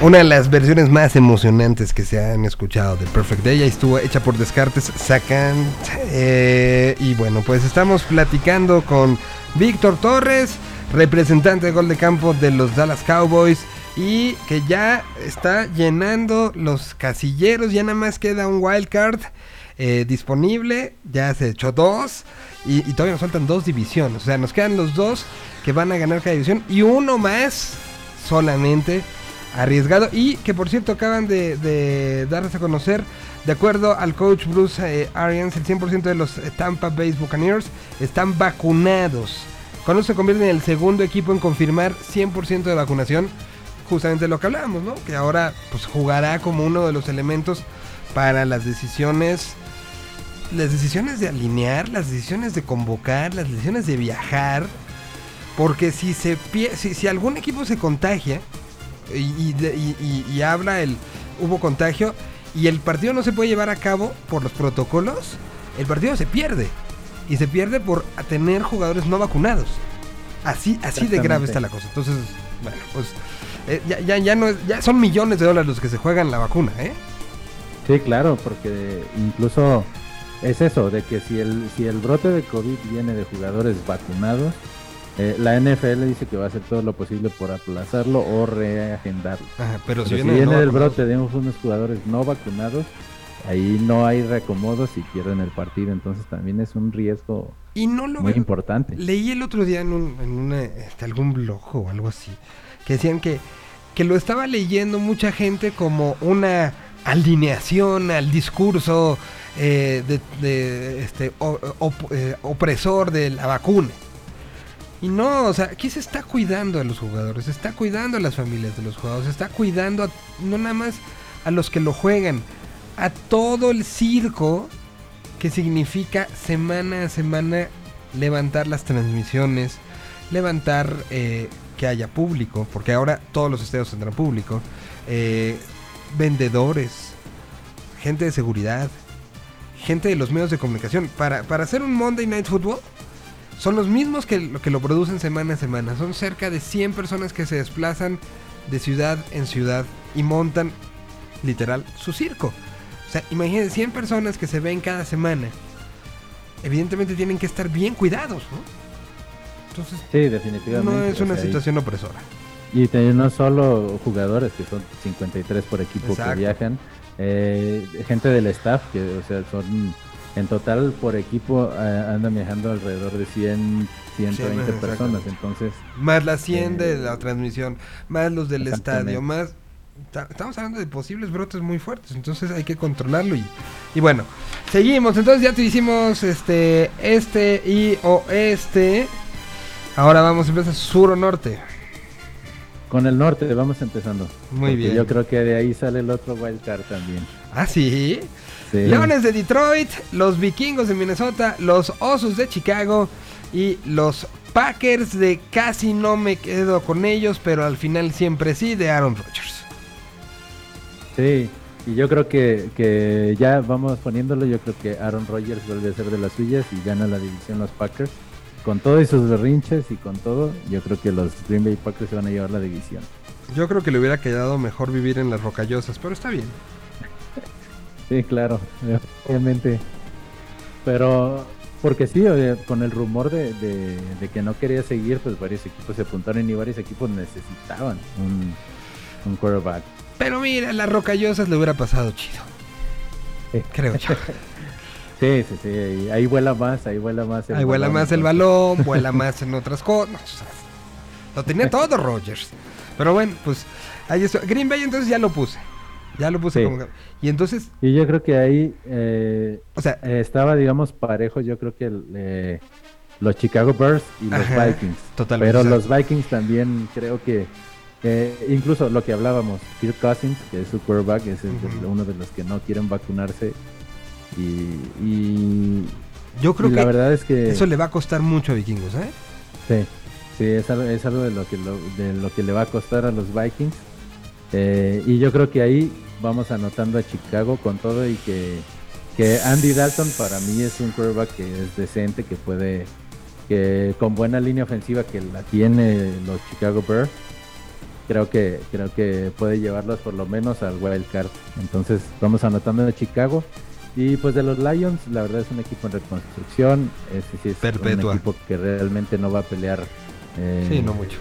Una de las versiones más emocionantes que se han escuchado de Perfect Day. Ahí estuvo hecha por Descartes Sacan. Eh, y bueno, pues estamos platicando con Víctor Torres, representante de gol de campo de los Dallas Cowboys. Y que ya está llenando los casilleros. Ya nada más queda un wildcard eh, disponible. Ya se echó dos. Y, y todavía nos faltan dos divisiones. O sea, nos quedan los dos que van a ganar cada división. Y uno más solamente arriesgado y que por cierto acaban de, de darse a conocer de acuerdo al coach Bruce eh, Arians el 100% de los eh, Tampa Bay Buccaneers están vacunados. Eso se convierte en el segundo equipo en confirmar 100% de vacunación. Justamente lo que hablábamos ¿no? que ahora pues jugará como uno de los elementos para las decisiones las decisiones de alinear las decisiones de convocar las decisiones de viajar. Porque si se si, si algún equipo se contagia y, y y- y- habla el hubo contagio y el partido no se puede llevar a cabo por los protocolos, el partido se pierde y se pierde por tener jugadores no vacunados. Así así de grave está la cosa. Entonces, bueno, pues eh, ya, ya, ya no es- ya son millones de dólares los que se juegan la vacuna, ¿eh? Sí, claro, porque incluso es eso, de que si el, si el brote de COVID viene de jugadores vacunados, eh, la NFL dice que va a hacer todo lo posible por aplazarlo o reagendarlo. Pero, Pero si si viene, no vacunados- brote de unos jugadores no vacunados, ahí no hay reacomodos y pierden el partido, entonces también es un riesgo y no lo muy ven- importante. Leí el otro día en, un, en una, este, algún blog o algo así, que decían que, que lo estaba leyendo mucha gente como una alineación al discurso eh, de, de, este, op- eh, opresor de la vacuna. Y no, o sea, aquí se está cuidando a los jugadores, se está cuidando a las familias de los jugadores, se está cuidando a- no nada más a los que lo juegan, a todo el circo que significa semana a semana levantar las transmisiones, levantar eh, que haya público, porque ahora todos los estadios tendrán público, eh, vendedores, gente de seguridad, gente de los medios de comunicación. Para, para hacer un Monday Night Football, son los mismos que lo, que lo producen semana a semana. Son cerca de 100 personas que se desplazan de ciudad en ciudad y montan, literal, su circo. O sea, imagínense 100 personas que se ven cada semana. Evidentemente tienen que estar bien cuidados, ¿no? Entonces, Sí, definitivamente. no es o una sea, situación opresora. Y no solo jugadores, que son 53 por equipo Exacto. que viajan, eh, gente del staff, que o sea, son en total por equipo eh, andan viajando alrededor de 100, 120 exacto. personas. Entonces, Más las 100 de Eh, la transmisión, más los del estadio, más... ta- Estamos hablando de posibles brotes muy fuertes, entonces hay que controlarlo y, y bueno, seguimos, entonces ya te hicimos este, este y oeste, ahora vamos a empezar sur o norte, con el norte vamos empezando. muy bien. Yo creo que de ahí sale el otro wild card también. Ah, sí, Sí. Leones de Detroit, los Vikingos de Minnesota, los Osos de Chicago y los Packers de casi no me quedo con ellos, pero al final siempre sí, de Aaron Rodgers. Sí, y yo creo que, que ya vamos poniéndolo, yo creo que Aaron Rodgers vuelve a ser de las suyas y gana la división los Packers. Con todo y sus berrinches y con todo, yo creo que los Green Bay Packers se van a llevar la división. Yo creo que le hubiera quedado mejor vivir en las rocallosas, pero está bien. Sí, claro, obviamente. Pero, porque sí, con el rumor de, de- de que no quería seguir, pues varios equipos se apuntaron y varios equipos necesitaban un, un quarterback. Pero mira, las rocallosas le hubiera pasado chido, Sí. creo yo. Sí, sí, sí, ahí- vuela más, ahí vuela más. Ahí vuela más el balón, vuela más en otras cosas. No, o sea, lo tenía todo Rodgers. Pero bueno, pues ahí está. Green Bay entonces ya lo puse. Ya lo puse Sí. como... Y entonces, Y yo creo que ahí eh, o sea, eh, estaba, digamos, parejo. Yo creo que el, eh, los Chicago Bears y los Ajá, Vikings. totalmente. Pero los Vikings también creo que, eh, incluso lo que hablábamos, Kirk Cousins, que es su quarterback, es el- uno de los que no quieren vacunarse. Y, y- yo creo y que la verdad es que eso le va a costar mucho a Vikingos, ¿eh? sí, sí, es algo, es algo de, lo que lo- de lo que le va a costar a los Vikings. Eh, y yo creo que ahí vamos anotando a Chicago con todo y que, que Andy Dalton para mí es un quarterback que es decente, que puede, que con buena línea ofensiva que la tiene los Chicago Bears, creo que creo que puede llevarlos por lo menos al wild card. Entonces vamos anotando de Chicago y pues de los Lions, la verdad es un equipo en reconstrucción, este sí es Perpetua. un equipo que realmente no va a pelear eh, Sí, no mucho.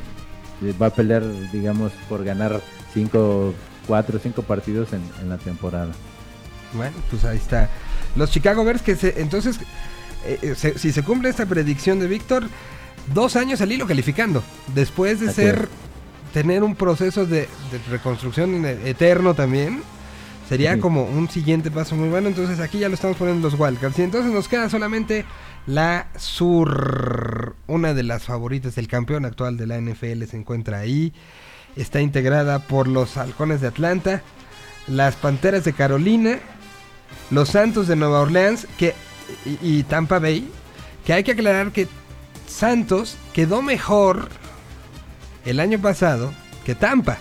va a pelear digamos por ganar cinco, cuatro o cinco partidos en, en la temporada. Bueno, pues ahí está. Los Chicago Bears que se, entonces, eh, eh, se- si se cumple esta predicción de Víctor, dos años al hilo calificando. Después de Así ser, es. tener un proceso de, de reconstrucción eterno también, sería Sí. como un siguiente paso muy bueno. Entonces aquí ya lo estamos poniendo los Wildcards. Y entonces nos queda solamente la Sur, una de las favoritas del campeón actual de la NFL se encuentra ahí. Está integrada por los Halcones de Atlanta, las Panteras de Carolina, los Santos de Nueva Orleans que, y, y Tampa Bay. Que hay que aclarar que Santos quedó mejor el año pasado que Tampa.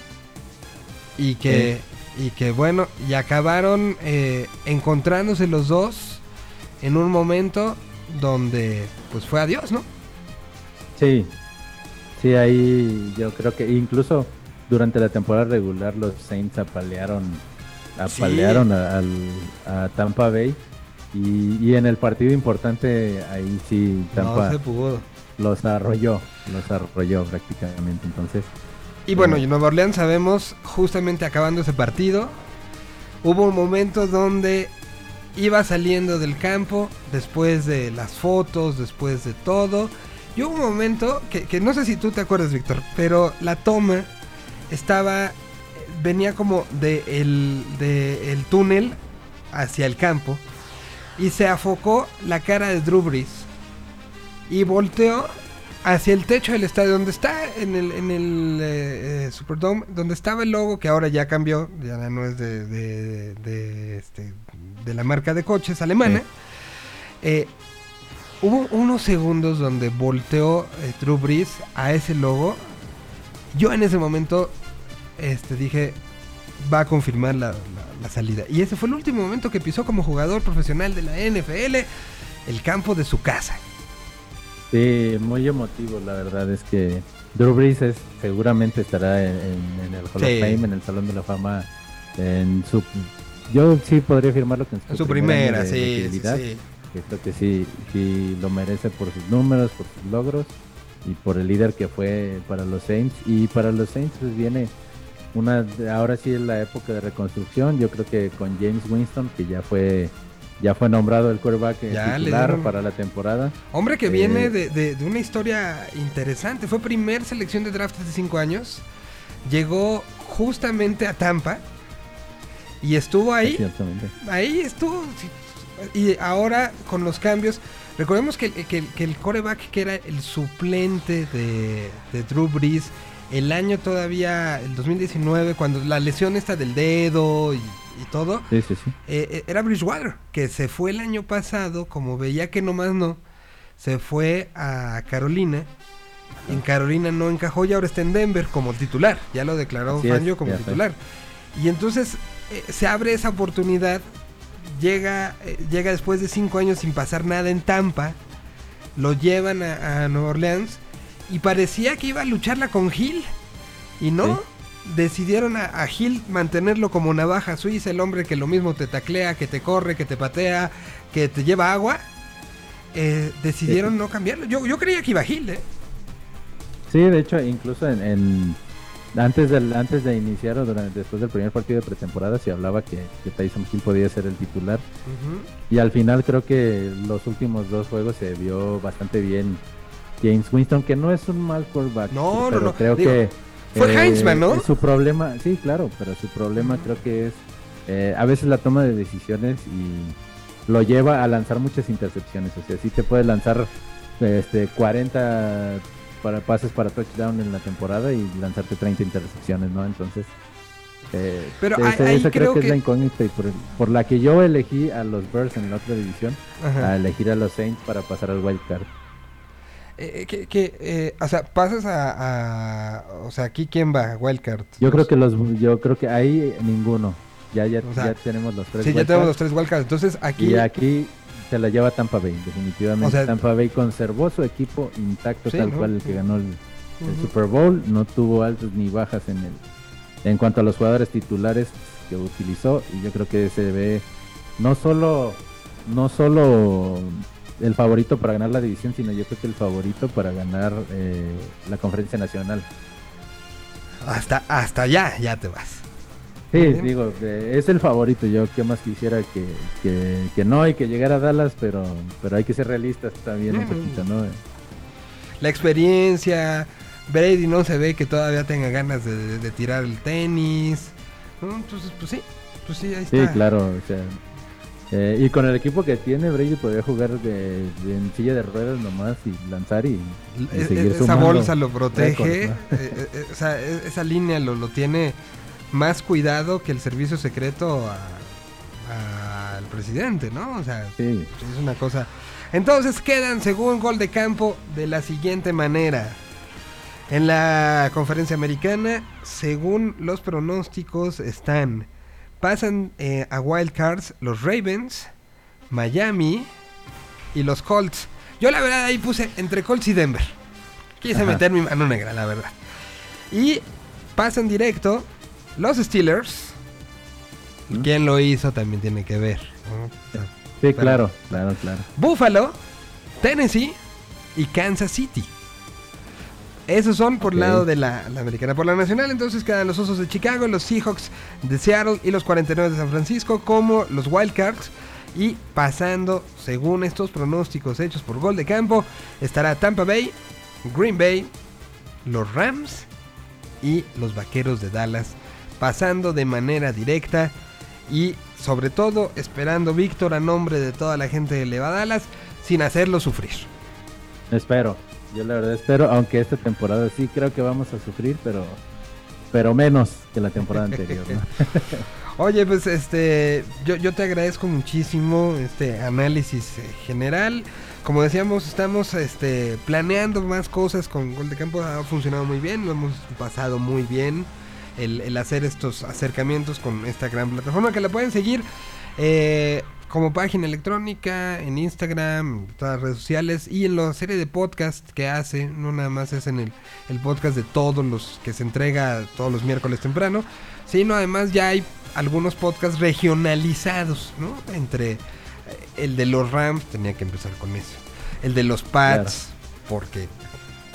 Y que, y que bueno, y acabaron eh, encontrándose los dos en un momento donde pues fue adiós, ¿no? Sí, sí, ahí yo creo que incluso durante la temporada regular los Saints apalearon, apalearon a, al- a Tampa Bay y, y en el partido importante ahí sí Tampa No los arrolló, los arrolló prácticamente. Entonces, Y bueno, y en Nueva Orleans sabemos, justamente acabando ese partido, hubo un momento donde iba saliendo del campo, después de las fotos, después de todo. Y hubo un momento que, que no sé si tú te acuerdas, Víctor, pero la toma estaba, venía como de el, de el túnel hacia el campo y se afocó la cara de Drew Brees y volteó hacia el techo del estadio donde está en el, en el eh, eh, Superdome, donde estaba el logo que ahora ya cambió, ya no es de, de, de, este, la marca de coches alemana. Sí. Eh, hubo unos segundos donde volteó Drew Brees a ese logo. Yo en ese momento este, dije, va a confirmar la, la- la salida. Y ese fue el último momento que pisó como jugador profesional de la NFL el campo de su casa. sí, muy emotivo, la verdad es que Drew Brees es- seguramente estará en, en- en el Hall Sí. of Fame, en el Salón de la Fama, en su... Yo sí podría afirmarlo que en su, En su primer año primera, de- de sí, sí, actividad. sí. que creo que sí, sí lo merece por sus números, por sus logros y por el líder que fue para los Saints. Y para los Saints pues viene una, ahora sí es la época de reconstrucción. Yo creo que con James Winston, que ya fue ya fue nombrado el quarterback eh, Ya titular dieron- para la temporada. Hombre que Eh, viene de, de- de una historia interesante. Fue primer selección de draft hace 5 años. Llegó justamente a Tampa. Y estuvo ahí. Ahí estuvo. Y ahora con los cambios. Recordemos que, que, que el coreback que era el suplente de, de Drew Brees. El año todavía, el 2019, cuando la lesión esta del dedo y, y todo. Sí, sí, sí. Eh, eh, era Bridgewater, que se fue el año pasado, como veía que nomás no, se fue a Carolina. En Carolina no encajó y ahora está en Denver como titular. Ya lo declaró Fangio como titular. Y entonces eh, se abre esa oportunidad. Llega, eh, llega después de cinco años sin pasar nada en Tampa. Lo llevan a, a Nueva Orleans. Y parecía que iba a lucharla con Hill. Y no. Sí. Decidieron a, a Hill mantenerlo como navaja suiza, el hombre que lo mismo te taclea, que te corre, que te patea, que te lleva agua. Eh, decidieron no cambiarlo. Yo, yo creía que iba Hill, ¿eh? Sí, de hecho, incluso en, en- antes del antes de iniciar o durante, después del primer partido de pretemporada se hablaba que, que Tyson Hill podía ser el titular. Y al final creo que los últimos dos juegos se vio bastante bien James Winston, que no es un mal quarterback. No, no, pero no. Creo Digo, que eh, fue Heinzman, ¿no? Su problema, sí, claro, pero su problema creo que es eh, a veces la toma de decisiones y lo lleva a lanzar muchas intercepciones. O sea, sí te puede lanzar este 40 para pases para touchdown en la temporada y lanzarte 30 intercepciones, ¿no? Entonces, eh, Pero esa- ahí- ahí esa creo creo que, es la incógnita y por, por la que yo elegí a los Bears en la otra división, Ajá. a elegir a los Saints para pasar al wild card. Eh, que, que, eh, o sea, pasas a, a- O sea, aquí quién va, Wildcard. Yo creo que los, yo creo que ahí ninguno. Ya, ya, O sea, ya tenemos los tres. Sí, ya tenemos los tres Wildcards. Entonces aquí. Y aquí se la lleva Tampa Bay, definitivamente. O sea- Tampa Bay conservó su equipo intacto Sí, tal ¿no? cual el que ganó el. Super Bowl, no tuvo altas ni bajas en el en cuanto a los jugadores titulares que utilizó y yo creo que se ve no solo no solo el favorito para ganar la división, sino yo creo que el favorito para ganar eh, la conferencia nacional. Hasta, hasta allá, ya te vas. Sí, digo, eh, es el favorito. Yo que más quisiera que, que, que no y que llegara a Dallas, pero, pero hay que ser realistas también un Mm. poquito, ¿no? La experiencia, Brady no se ve que todavía tenga ganas de, tirar el tenis. Entonces, pues sí, pues sí, ahí Sí, está. claro, o sea. eh, y con el equipo que tiene, Brady podría jugar de, de- en silla de ruedas nomás y lanzar y, y E- seguir e- esa bolsa lo protege. récords, ¿no? eh, eh, eh, o sea, e- esa línea lo, lo tiene más cuidado que el servicio secreto al presidente, ¿no? O sea, Sí, es una cosa. Entonces quedan, según gol de campo, de la siguiente manera. En la conferencia americana, según los pronósticos, están. Pasan eh, a Wild Cards los Ravens, Miami y los Colts. Yo la verdad ahí puse entre Colts y Denver. Quise Ajá. meter mi mano negra, la verdad. Y pasan directo los Steelers. ¿Mm? ¿Quién lo hizo? También tiene que ver. ¿no? O sea, sí, Pero- claro, claro, claro. Buffalo, Tennessee y Kansas City. Esos son por Ok. lado de la, la americana. Por la nacional, entonces quedan los Osos de Chicago, los Seahawks de Seattle y los 49 de San Francisco como los Wildcards. Y pasando, según estos pronósticos hechos por gol de campo, estará Tampa Bay, Green Bay, los Rams y los Vaqueros de Dallas. Pasando de manera directa y sobre todo esperando Víctor a nombre de toda la gente de Leva Dallas sin hacerlo sufrir. Espero, yo la verdad espero, aunque esta temporada sí creo que vamos a sufrir, pero pero menos que la temporada anterior, ¿no? Oye, pues este, yo, yo te agradezco muchísimo este análisis eh, general. Como decíamos, estamos este, planeando más cosas con Gol de Campo. Ha funcionado muy bien, lo hemos pasado muy bien. El, el hacer estos acercamientos con esta gran plataforma que la pueden seguir eh, como página electrónica, en Instagram, en todas las redes sociales y en la serie de podcast que hace. No nada más es en el, el podcast de todos los que se entrega todos los miércoles temprano, sino además ya hay algunos podcasts regionalizados, ¿no? Entre eh, el de los Rams, tenía que empezar con eso. El de los Pats, porque,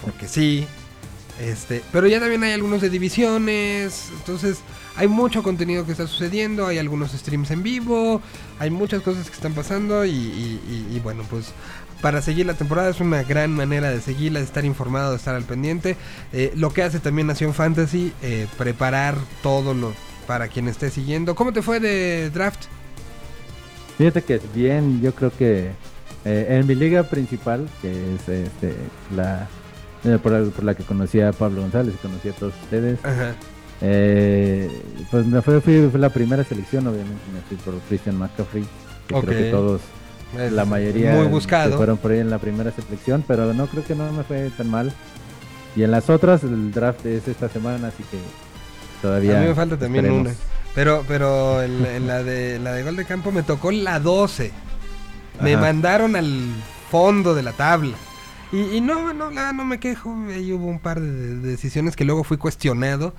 porque sí. Este, pero ya también hay algunos de divisiones, entonces hay mucho contenido que está sucediendo, hay algunos streams en vivo, hay muchas cosas que están pasando y, y- bueno, pues para seguir la temporada es una gran manera de seguirla, de estar informado, de estar al pendiente. Eh, lo que hace también Nación Fantasy, eh, preparar todo lo para quien esté siguiendo. ¿Cómo te fue de draft? Fíjate que bien, yo creo que eh, en mi liga principal, que es este, la por, la- por la que conocí a Pablo González, conocí a todos ustedes, Ajá. eh, pues me fue, fui, fue la primera selección, obviamente me fui por Christian McCaffrey, que creo que todos, Es la mayoría Muy se buscado. fueron por ahí en la primera selección, pero no creo que no me fue tan mal. Y en las otras, el draft es esta semana, así que todavía. A mí me falta también esperemos. una. Pero, pero en, en la de la de gol de campo me tocó la 12. Me mandaron al fondo de la tabla. Y, y no, no, no me quejo. Ahí hubo un par de, de decisiones que luego fui cuestionado.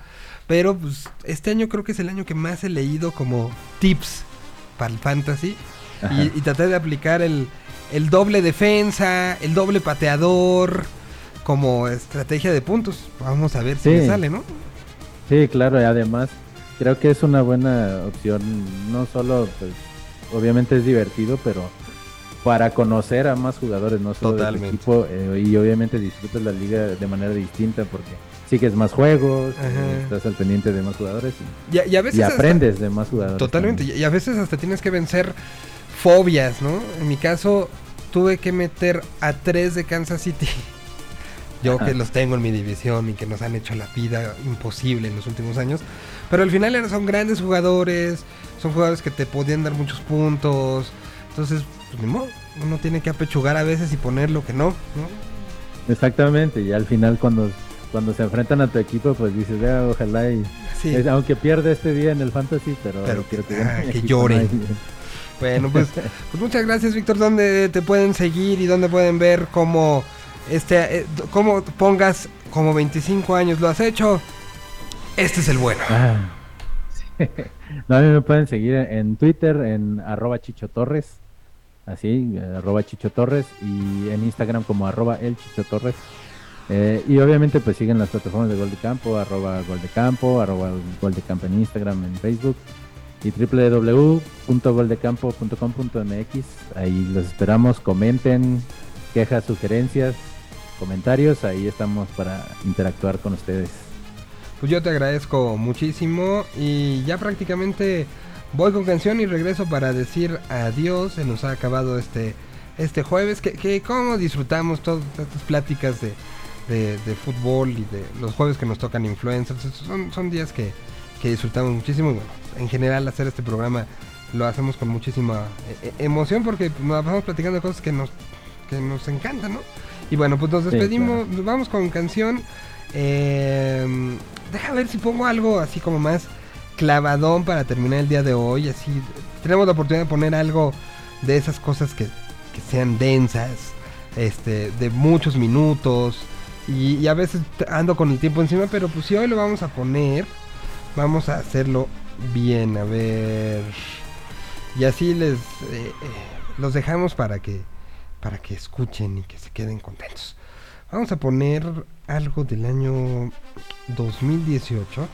Pero pues este año creo que es el año que más he leído como tips para el fantasy. Y, y traté de aplicar el, el doble defensa, el doble pateador como estrategia de puntos. Vamos a ver si me sale, ¿no? Sí, claro, y además creo que es una buena opción, no solo, pues, obviamente es divertido, pero para conocer a más jugadores, no solo Totalmente. equipo, eh, y obviamente disfrutas la liga de manera distinta porque sigues más juegos, Ajá. eh, estás al pendiente de más jugadores y, Y, a- y a veces y hasta- aprendes de más jugadores. Totalmente. también. Y y a veces hasta tienes que vencer fobias, ¿no? En mi caso, tuve que meter a tres de Kansas City. Yo que los tengo en mi división y que nos han hecho la vida imposible en los últimos años. Pero al final eran- son grandes jugadores, son jugadores que te podían dar muchos puntos. Entonces, pues ni modo, uno tiene que apechugar a veces y poner lo que no, ¿no? Exactamente, y al final cuando, cuando se enfrentan a tu equipo, pues dices, "Ah, ojalá y... Sí. es- aunque pierde este día en el fantasy, pero, Pero que, que- ah, que lloren. ¿no? Bueno, pues, pues muchas gracias, Víctor. ¿Dónde te pueden seguir y dónde pueden ver cómo este eh, cómo pongas como 25 años lo has hecho. Este es el bueno. Ah, sí. No, a mí me pueden seguir en Twitter en arroba Chicho Torres, así, arroba Chicho Torres, y en Instagram como arroba el Chicho Torres. Eh, y obviamente pues siguen las plataformas de Gol de Campo, arroba Gol de Campo, arroba Gol de Campo en Instagram, en Facebook y www.goldecampo.com.mx. Ahí los esperamos, comenten, quejas, sugerencias, comentarios, ahí estamos para interactuar con ustedes. Pues yo te agradezco muchísimo y ya prácticamente voy con canción y regreso para decir adiós. Se nos ha acabado este, este jueves. Que, que cómo disfrutamos todas estas pláticas de, de, de fútbol y de los jueves que nos tocan influencers. Son, son días que, que disfrutamos muchísimo. Y bueno, en general hacer este programa lo hacemos con muchísima eh, eh, emoción porque nos vamos platicando de cosas que nos, que nos encantan, ¿no? Y bueno, pues nos Sí, despedimos, vamos con canción. Eh, deja ver si pongo algo así como más clavadón para terminar el día de hoy. Así tenemos la oportunidad de poner algo de esas cosas que, que sean densas, este, de muchos minutos. Y, a veces ando con el tiempo encima, pero pues si hoy lo vamos a poner, vamos a hacerlo bien. A ver. Y así les eh, eh, los dejamos para que para que escuchen y que se queden contentos. Vamos a poner algo del año 2018.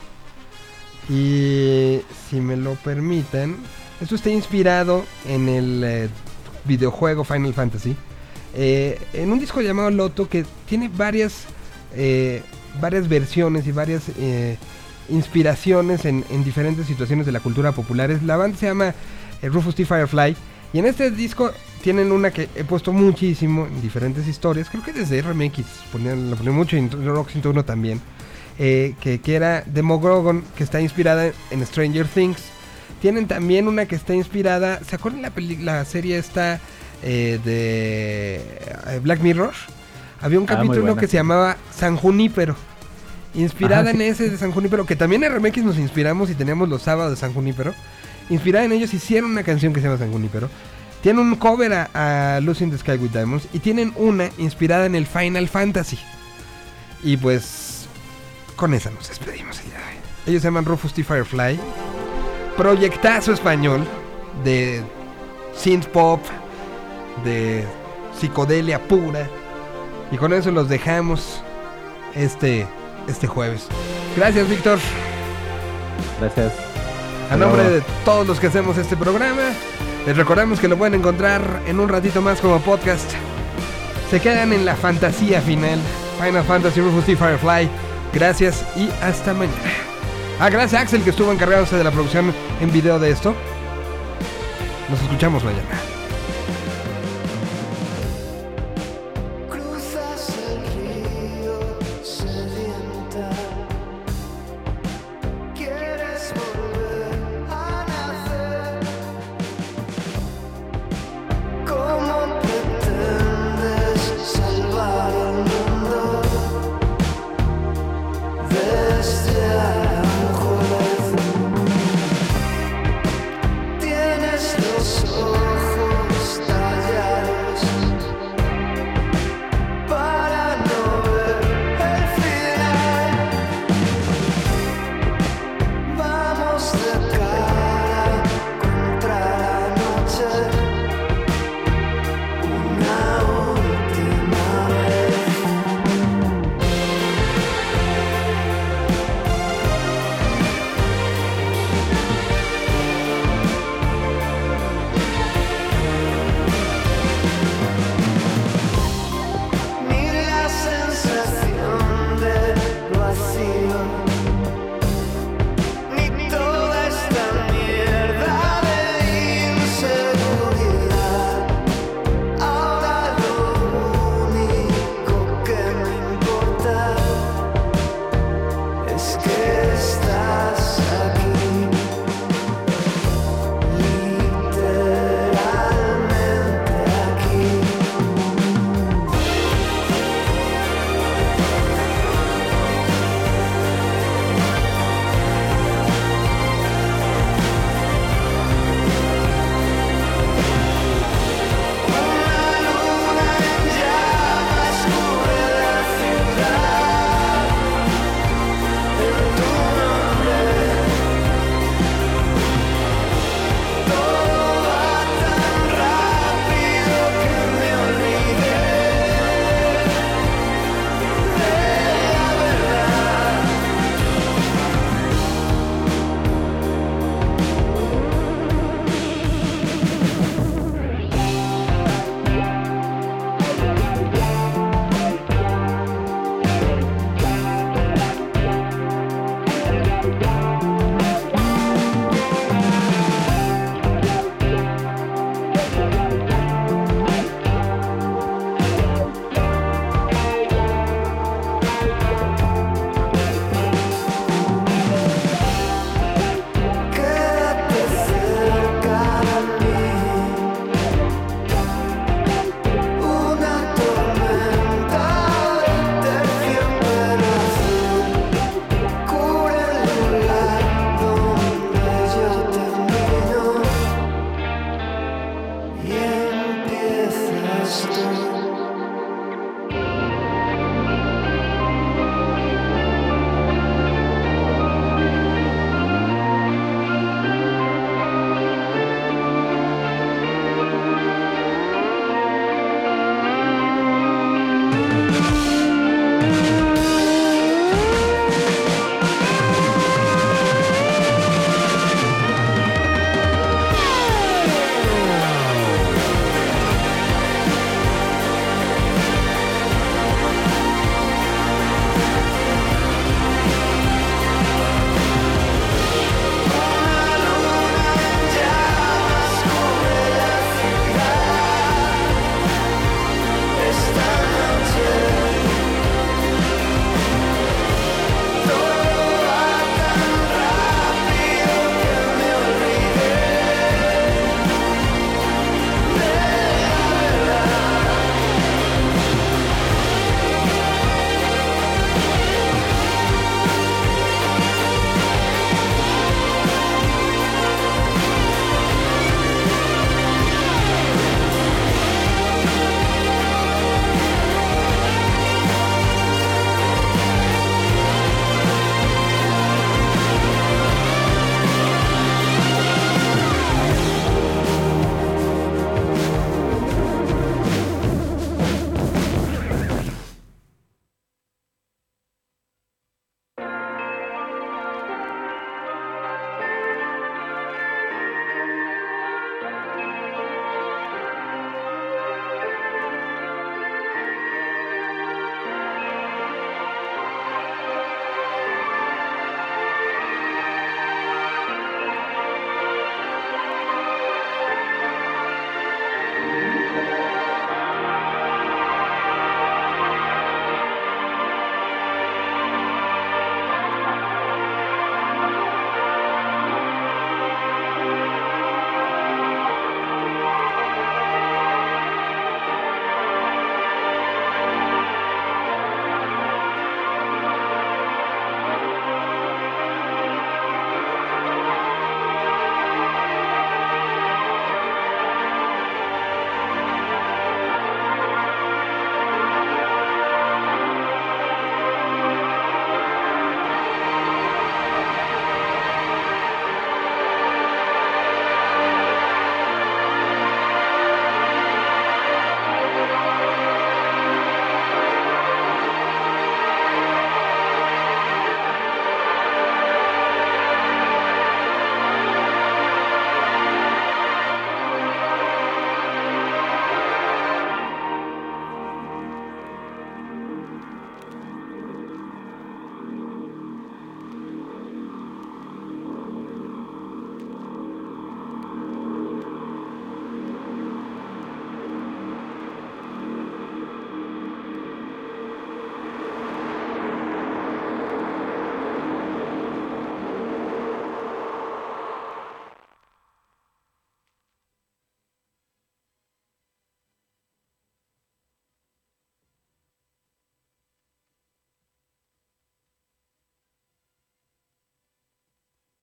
Y si me lo permiten, esto está inspirado en el eh, videojuego Final Fantasy. eh, en un disco llamado Loto que tiene varias, eh, varias versiones y varias inspiraciones en, en diferentes situaciones de la cultura popular. La banda se llama Rufus T. Firefly. Y en este disco tienen una que he puesto muchísimo en diferentes historias. Creo que desde RMX ponían, la ponían mucho en Rock 101 también. Eh, que, que era Demogorgon, que está inspirada en Stranger Things. Tienen también una que está inspirada. ¿Se acuerdan la, peli- la serie esta eh, de eh, Black Mirror? Había un Ah, capítulo que se llamaba San Junípero. Inspirada Ajá, en ese de San Junípero, que también en RMX nos inspiramos y teníamos los sábados de San Junípero. Inspirada en ellos hicieron una canción que se llama San Junípero. Tienen un cover a, a Lucy in the Sky with Diamonds y tienen una inspirada en el Final Fantasy. Y pues con esa nos despedimos. Ellos se llaman Rufus T. Firefly. Proyectazo español de synth pop, de psicodelia pura. Y con eso los dejamos este, este jueves. Gracias, Víctor. Gracias. A nombre de todos los que hacemos este programa, les recordamos que lo pueden encontrar en un ratito más como podcast. Se quedan en la fantasía final. Final Fantasy Rufus T. Firefly. Gracias y hasta mañana. Ah, gracias a Axel que estuvo encargándose de la producción en video de esto. Nos escuchamos mañana.